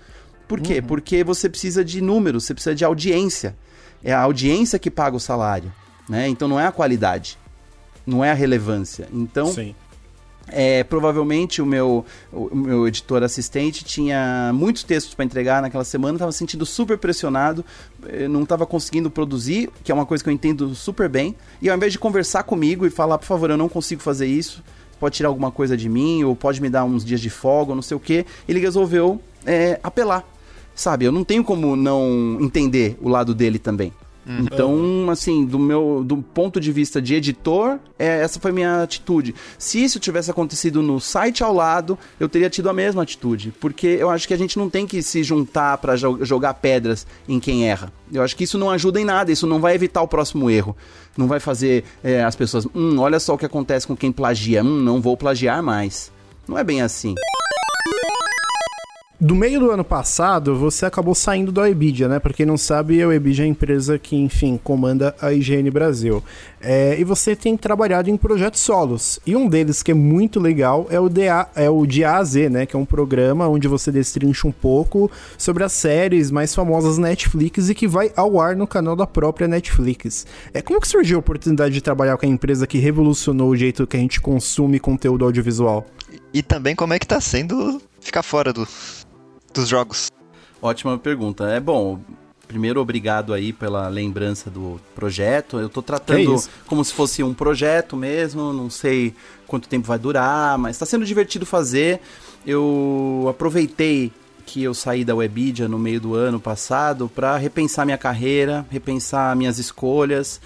Por quê? Uhum. Porque você precisa de números, você precisa de audiência. É a audiência que paga o salário, né? Então não é a qualidade, não é a relevância. Então, Sim. É, provavelmente o meu, o meu editor assistente tinha muitos textos para entregar naquela semana, estava sentindo super pressionado, eh, não estava conseguindo produzir, que é uma coisa que eu entendo super bem. E ao invés de conversar comigo e falar, por favor, eu não consigo fazer isso, pode tirar alguma coisa de mim, ou pode me dar uns dias de folga, ou não sei o que, ele resolveu é, apelar. Sabe, eu não tenho como não entender o lado dele também. Uhum. Então, assim, do meu do ponto de vista de editor, é, essa foi minha atitude. Se isso tivesse acontecido no site ao lado, eu teria tido a mesma atitude, porque eu acho que a gente não tem que se juntar para jo jogar pedras em quem erra. Eu acho que isso não ajuda em nada, isso não vai evitar o próximo erro. Não vai fazer é, as pessoas, hum, olha só o que acontece com quem plagia, hum, não vou plagiar mais. Não é bem assim do meio do ano passado, você acabou saindo da Webidia, né? Pra quem não sabe, a Webidia é a empresa que, enfim, comanda a IGN Brasil. É, e você tem trabalhado em projetos solos. E um deles que é muito legal é o, DA, é o de A a Z, né? Que é um programa onde você destrincha um pouco sobre as séries mais famosas Netflix e que vai ao ar no canal da própria Netflix. É, como que surgiu a oportunidade de trabalhar com a empresa que revolucionou o jeito que a gente consome conteúdo audiovisual? E também como é que tá sendo ficar fora do, dos jogos? Ótima pergunta. É bom, primeiro obrigado aí pela lembrança do projeto. Eu tô tratando como se fosse um projeto mesmo, não sei quanto tempo vai durar, mas está sendo divertido fazer. Eu aproveitei que eu saí da Webidia no meio do ano passado para repensar minha carreira, repensar minhas escolhas.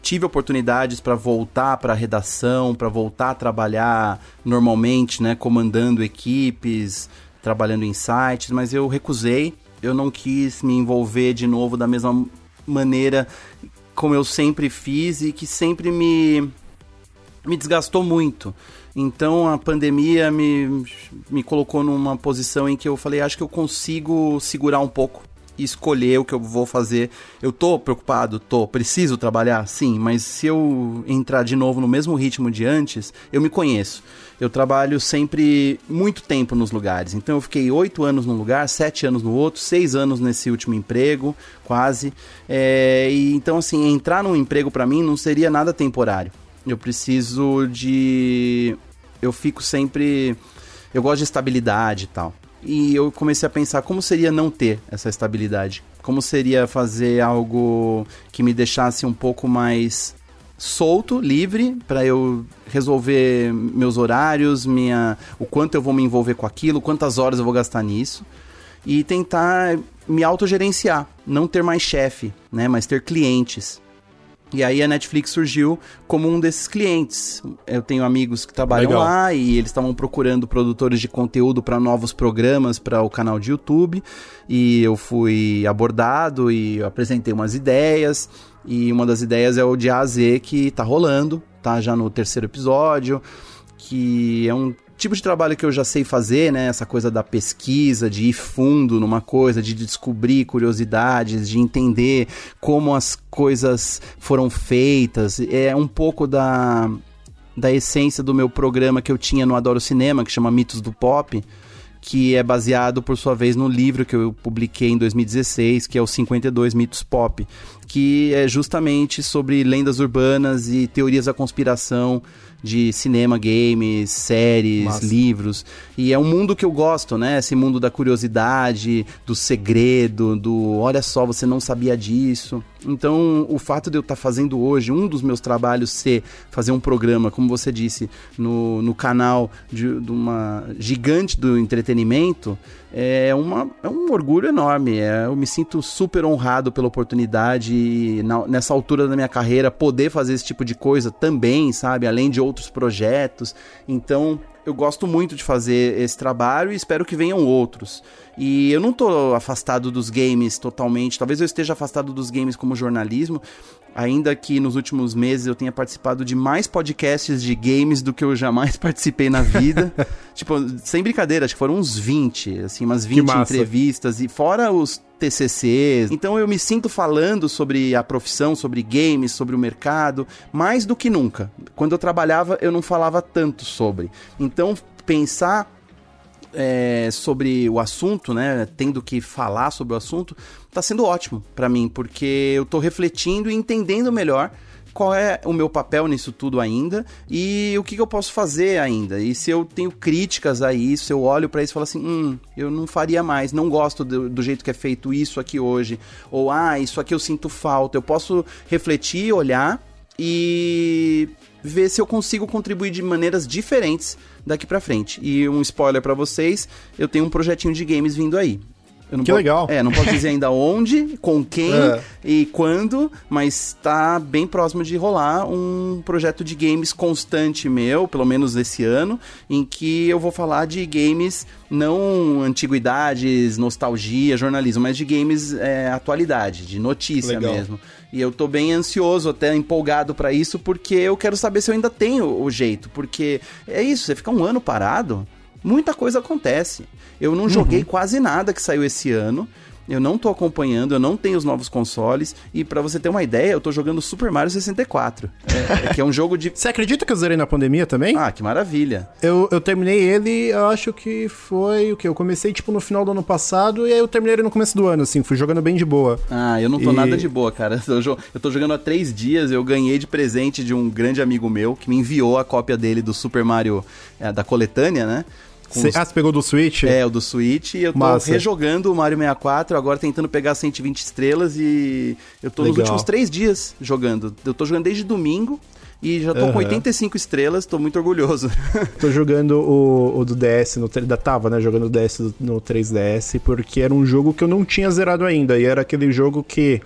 tive oportunidades para voltar para a redação, para voltar a trabalhar normalmente, né, comandando equipes, trabalhando em sites, mas eu recusei. Eu não quis me envolver de novo da mesma maneira como eu sempre fiz e que sempre me, me desgastou muito. Então a pandemia me, me colocou numa posição em que eu falei, acho que eu consigo segurar um pouco e escolher o que eu vou fazer. Eu tô preocupado, tô, preciso trabalhar, sim, mas se eu entrar de novo no mesmo ritmo de antes, eu me conheço. Eu trabalho sempre muito tempo nos lugares. Então eu fiquei oito anos num lugar, sete anos no outro, seis anos nesse último emprego, quase. É, e então assim, entrar num emprego para mim não seria nada temporário. Eu preciso de, eu fico sempre, eu gosto de estabilidade e tal e eu comecei a pensar como seria não ter essa estabilidade. Como seria fazer algo que me deixasse um pouco mais solto, livre, para eu resolver meus horários, minha, o quanto eu vou me envolver com aquilo, quantas horas eu vou gastar nisso e tentar me autogerenciar, não ter mais chefe, né, mas ter clientes. E aí a Netflix surgiu como um desses clientes. Eu tenho amigos que trabalham Legal. lá e eles estavam procurando produtores de conteúdo para novos programas para o canal de YouTube. E eu fui abordado e apresentei umas ideias. E uma das ideias é o de A a Z que tá rolando, tá já no terceiro episódio, que é um tipo de trabalho que eu já sei fazer, né? Essa coisa da pesquisa, de ir fundo numa coisa, de descobrir curiosidades, de entender como as coisas foram feitas. É um pouco da, da essência do meu programa que eu tinha no Adoro Cinema, que chama Mitos do Pop que é baseado, por sua vez, no livro que eu publiquei em 2016, que é o 52 Mitos Pop, que é justamente sobre lendas urbanas e teorias da conspiração de cinema, games, séries, Massa. livros. E é um mundo que eu gosto, né? Esse mundo da curiosidade, do segredo, do olha só, você não sabia disso. Então, o fato de eu estar tá fazendo hoje, um dos meus trabalhos ser fazer um programa, como você disse, no, no canal de, de uma gigante do entretenimento, é, uma, é um orgulho enorme. É, eu me sinto super honrado pela oportunidade e na, nessa altura da minha carreira poder fazer esse tipo de coisa também, sabe? Além de outros projetos. Então, eu gosto muito de fazer esse trabalho e espero que venham outros. E eu não tô afastado dos games totalmente, talvez eu esteja afastado dos games como jornalismo, ainda que nos últimos meses eu tenha participado de mais podcasts de games do que eu jamais participei na vida. tipo, sem brincadeira, acho que foram uns 20, assim, umas 20 entrevistas e fora os TCCs. Então eu me sinto falando sobre a profissão, sobre games, sobre o mercado, mais do que nunca. Quando eu trabalhava, eu não falava tanto sobre. Então, pensar é, sobre o assunto, né, tendo que falar sobre o assunto, está sendo ótimo para mim, porque eu estou refletindo e entendendo melhor qual é o meu papel nisso tudo ainda e o que, que, eu posso fazer ainda. E se eu tenho críticas a isso, eu olho para isso e falo assim: hum, eu não faria mais, não gosto do, do, jeito que é feito isso aqui hoje, ou ah, isso aqui eu sinto falta. Eu posso refletir, olhar e ver se eu consigo contribuir de maneiras diferentes daqui para frente. E um spoiler para vocês, eu tenho um projetinho de games vindo aí. Que posso, legal. É, não posso dizer ainda onde, com quem é. e quando, mas tá bem próximo de rolar um projeto de games constante meu, pelo menos esse ano, em que eu vou falar de games não antiguidades, nostalgia, jornalismo, mas de games é, atualidade, de notícia legal. mesmo. E eu tô bem ansioso, até empolgado para isso, porque eu quero saber se eu ainda tenho o jeito. Porque é isso, você fica um ano parado, muita coisa acontece. Eu não uhum. joguei quase nada que saiu esse ano. Eu não tô acompanhando, eu não tenho os novos consoles. E para você ter uma ideia, eu tô jogando Super Mario 64. É, é, que é um jogo de. Você acredita que eu zerei na pandemia também? Ah, que maravilha. Eu, eu terminei ele, eu acho que foi o que? Eu comecei tipo no final do ano passado e aí eu terminei ele no começo do ano, assim, fui jogando bem de boa. Ah, eu não tô e... nada de boa, cara. Eu, eu tô jogando há três dias, eu ganhei de presente de um grande amigo meu que me enviou a cópia dele do Super Mario é, da coletânea, né? Cê, os... Ah, você pegou do Switch? É, o do Switch. E eu tô Massa. rejogando o Mario 64, agora tentando pegar 120 estrelas e eu tô Legal. nos últimos três dias jogando. Eu tô jogando desde domingo. E já tô uhum. com 85 estrelas, tô muito orgulhoso. tô jogando o, o do DS, no, da tava, né? Jogando o DS no 3DS, porque era um jogo que eu não tinha zerado ainda. E era aquele jogo que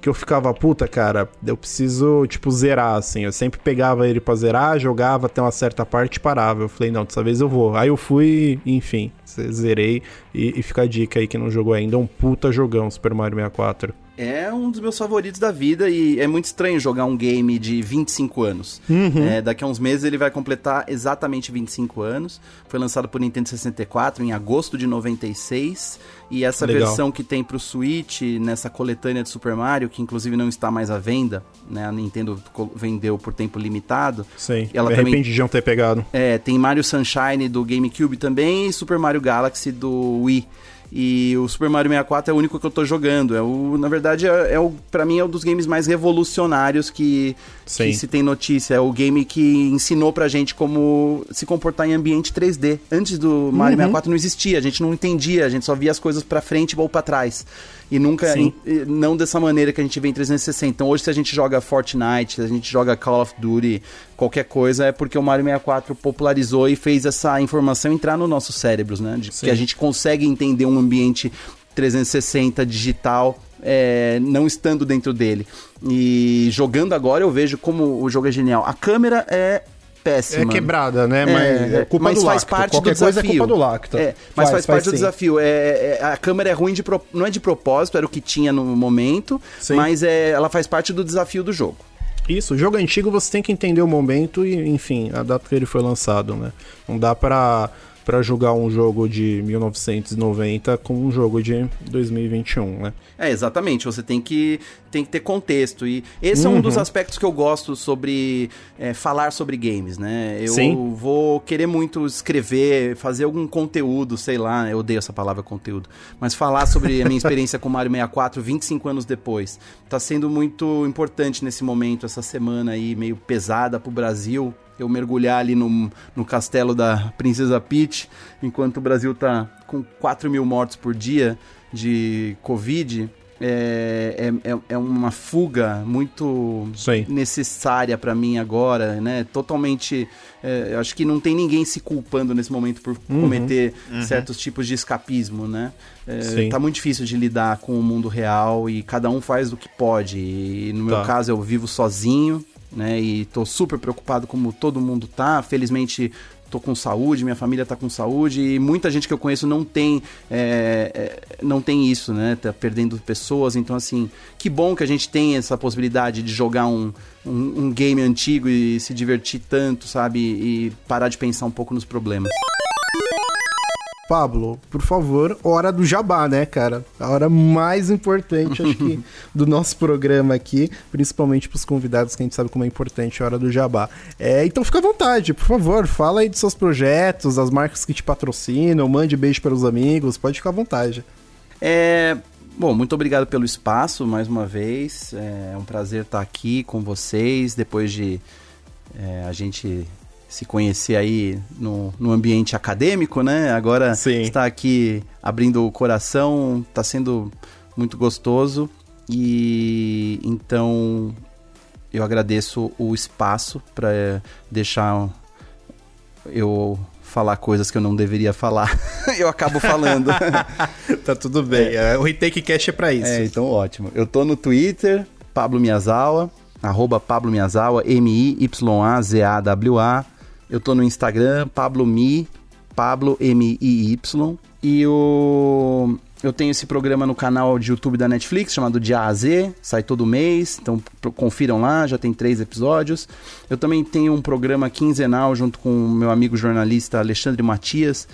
que eu ficava, puta, cara, eu preciso, tipo, zerar, assim. Eu sempre pegava ele pra zerar, jogava até uma certa parte e parava. Eu falei, não, dessa vez eu vou. Aí eu fui, enfim, zerei. E, e fica a dica aí que não jogou ainda, um puta jogão Super Mario 64 é um dos meus favoritos da vida e é muito estranho jogar um game de 25 anos. Uhum. É, daqui a uns meses ele vai completar exatamente 25 anos. Foi lançado por Nintendo 64 em agosto de 96. E essa Legal. versão que tem pro Switch, nessa coletânea de Super Mario, que inclusive não está mais à venda, né? A Nintendo vendeu por tempo limitado. Sim, ela me também, de não ter pegado. É, tem Mario Sunshine do GameCube também e Super Mario Galaxy do Wii. E o Super Mario 64 é o único que eu tô jogando. É o, na verdade, é, é o, pra mim é um dos games mais revolucionários que, que, se tem notícia. É o game que ensinou pra gente como se comportar em ambiente 3D. Antes do Mario uhum. 64 não existia, a gente não entendia, a gente só via as coisas pra frente ou pra trás. E nunca, em, não dessa maneira que a gente vê em 360. Então hoje se a gente joga Fortnite, se a gente joga Call of Duty, qualquer coisa, é porque o Mario 64 popularizou e fez essa informação entrar nos nossos cérebros, né? De Sim. que a gente consegue entender um ambiente 360 digital é, não estando dentro dele. E jogando agora eu vejo como o jogo é genial. A câmera é péssima. É quebrada, né? Mas, é, é culpa mas do faz parte Qualquer do desafio. Coisa é culpa do lacto. É, mas faz, faz parte faz do desafio. É, é, a câmera é ruim de pro... não é de propósito, era o que tinha no momento, sim. mas é, ela faz parte do desafio do jogo. Isso, o jogo antigo você tem que entender o momento e, enfim, a data que ele foi lançado, né? Não dá para para jogar um jogo de 1990 com um jogo de 2021, né? É, exatamente. Você tem que, tem que ter contexto. E esse uhum. é um dos uhum. aspectos que eu gosto sobre é, falar sobre games, né? Eu Sim. vou querer muito escrever, fazer algum conteúdo, sei lá, eu odeio essa palavra conteúdo, mas falar sobre a minha experiência com Mario 64 25 anos depois. Tá sendo muito importante nesse momento, essa semana aí meio pesada pro Brasil, eu mergulhar ali no, no castelo da Princesa Peach, enquanto o Brasil tá com 4 mil mortos por dia de Covid. É, é, é, é uma fuga muito necessária para mim agora, né? Totalmente. É, acho que não tem ninguém se culpando nesse momento por uhum. cometer uhum. certos tipos de escapismo, né? É, tá muito difícil de lidar com o mundo real e cada um faz o que pode. E no tá. meu caso, eu vivo sozinho, né? E tô super preocupado como todo mundo tá. Felizmente tô com saúde, minha família tá com saúde e muita gente que eu conheço não tem é, é, não tem isso, né? Tá perdendo pessoas, então assim, que bom que a gente tem essa possibilidade de jogar um, um, um game antigo e se divertir tanto, sabe? E parar de pensar um pouco nos problemas. Pablo, por favor, hora do jabá, né, cara? A hora mais importante, acho que, do nosso programa aqui, principalmente para os convidados que a gente sabe como é importante a hora do jabá. É, então fica à vontade, por favor, fala aí dos seus projetos, das marcas que te patrocinam, mande beijo para os amigos, pode ficar à vontade. É, Bom, muito obrigado pelo espaço mais uma vez. É um prazer estar aqui com vocês depois de é, a gente se conhecer aí no, no ambiente acadêmico, né? Agora Sim. está aqui abrindo o coração, está sendo muito gostoso e então eu agradeço o espaço para deixar eu falar coisas que eu não deveria falar. eu acabo falando. tá tudo bem. É. O Retake Cash é para isso. É, então ótimo. Eu tô no Twitter, Pablo Miyazawa, arroba Pablo Miyazawa, M-I-Y-A-Z-A-W-A. Eu tô no Instagram, Pablo Mi, Pablo M-I-Y. E o... eu tenho esse programa no canal de YouTube da Netflix, chamado De A a Z, sai todo mês, então confiram lá, já tem três episódios. Eu também tenho um programa quinzenal junto com o meu amigo jornalista Alexandre Matias,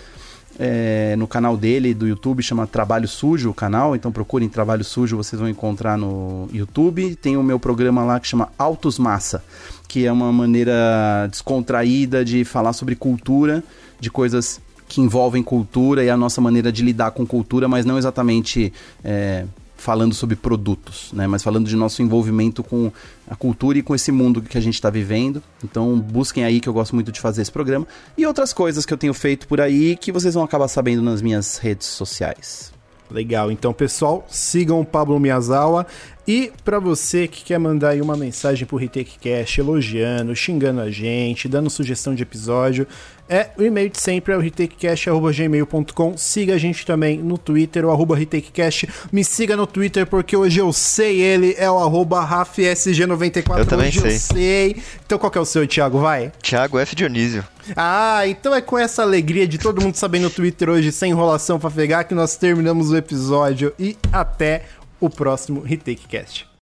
é, no canal dele do YouTube, chama Trabalho Sujo o canal, então procurem Trabalho Sujo, vocês vão encontrar no YouTube. Tem o meu programa lá que chama Autos Massa, que é uma maneira descontraída de falar sobre cultura, de coisas que envolvem cultura e a nossa maneira de lidar com cultura, mas não exatamente é, falando sobre produtos, né? Mas falando de nosso envolvimento com a cultura e com esse mundo que a gente está vivendo. Então busquem aí que eu gosto muito de fazer esse programa e outras coisas que eu tenho feito por aí que vocês vão acabar sabendo nas minhas redes sociais. Legal, então pessoal, sigam o Pablo Miyazawa e para você que quer mandar aí uma mensagem pro Retake Cash elogiando, xingando a gente, dando sugestão de episódio, é o e-mail de sempre é o retakecast@gmail.com. Siga a gente também no Twitter, o arroba retakecast. Me siga no Twitter porque hoje eu sei ele, é o arroba RafSG94. Eu também hoje sei. eu sei. Então qual que é o seu, Thiago? Vai. Thiago F. Dionísio. Ah, então é com essa alegria de todo mundo saber no Twitter hoje, sem enrolação pra pegar, que nós terminamos o episódio e até o próximo Retake Cast.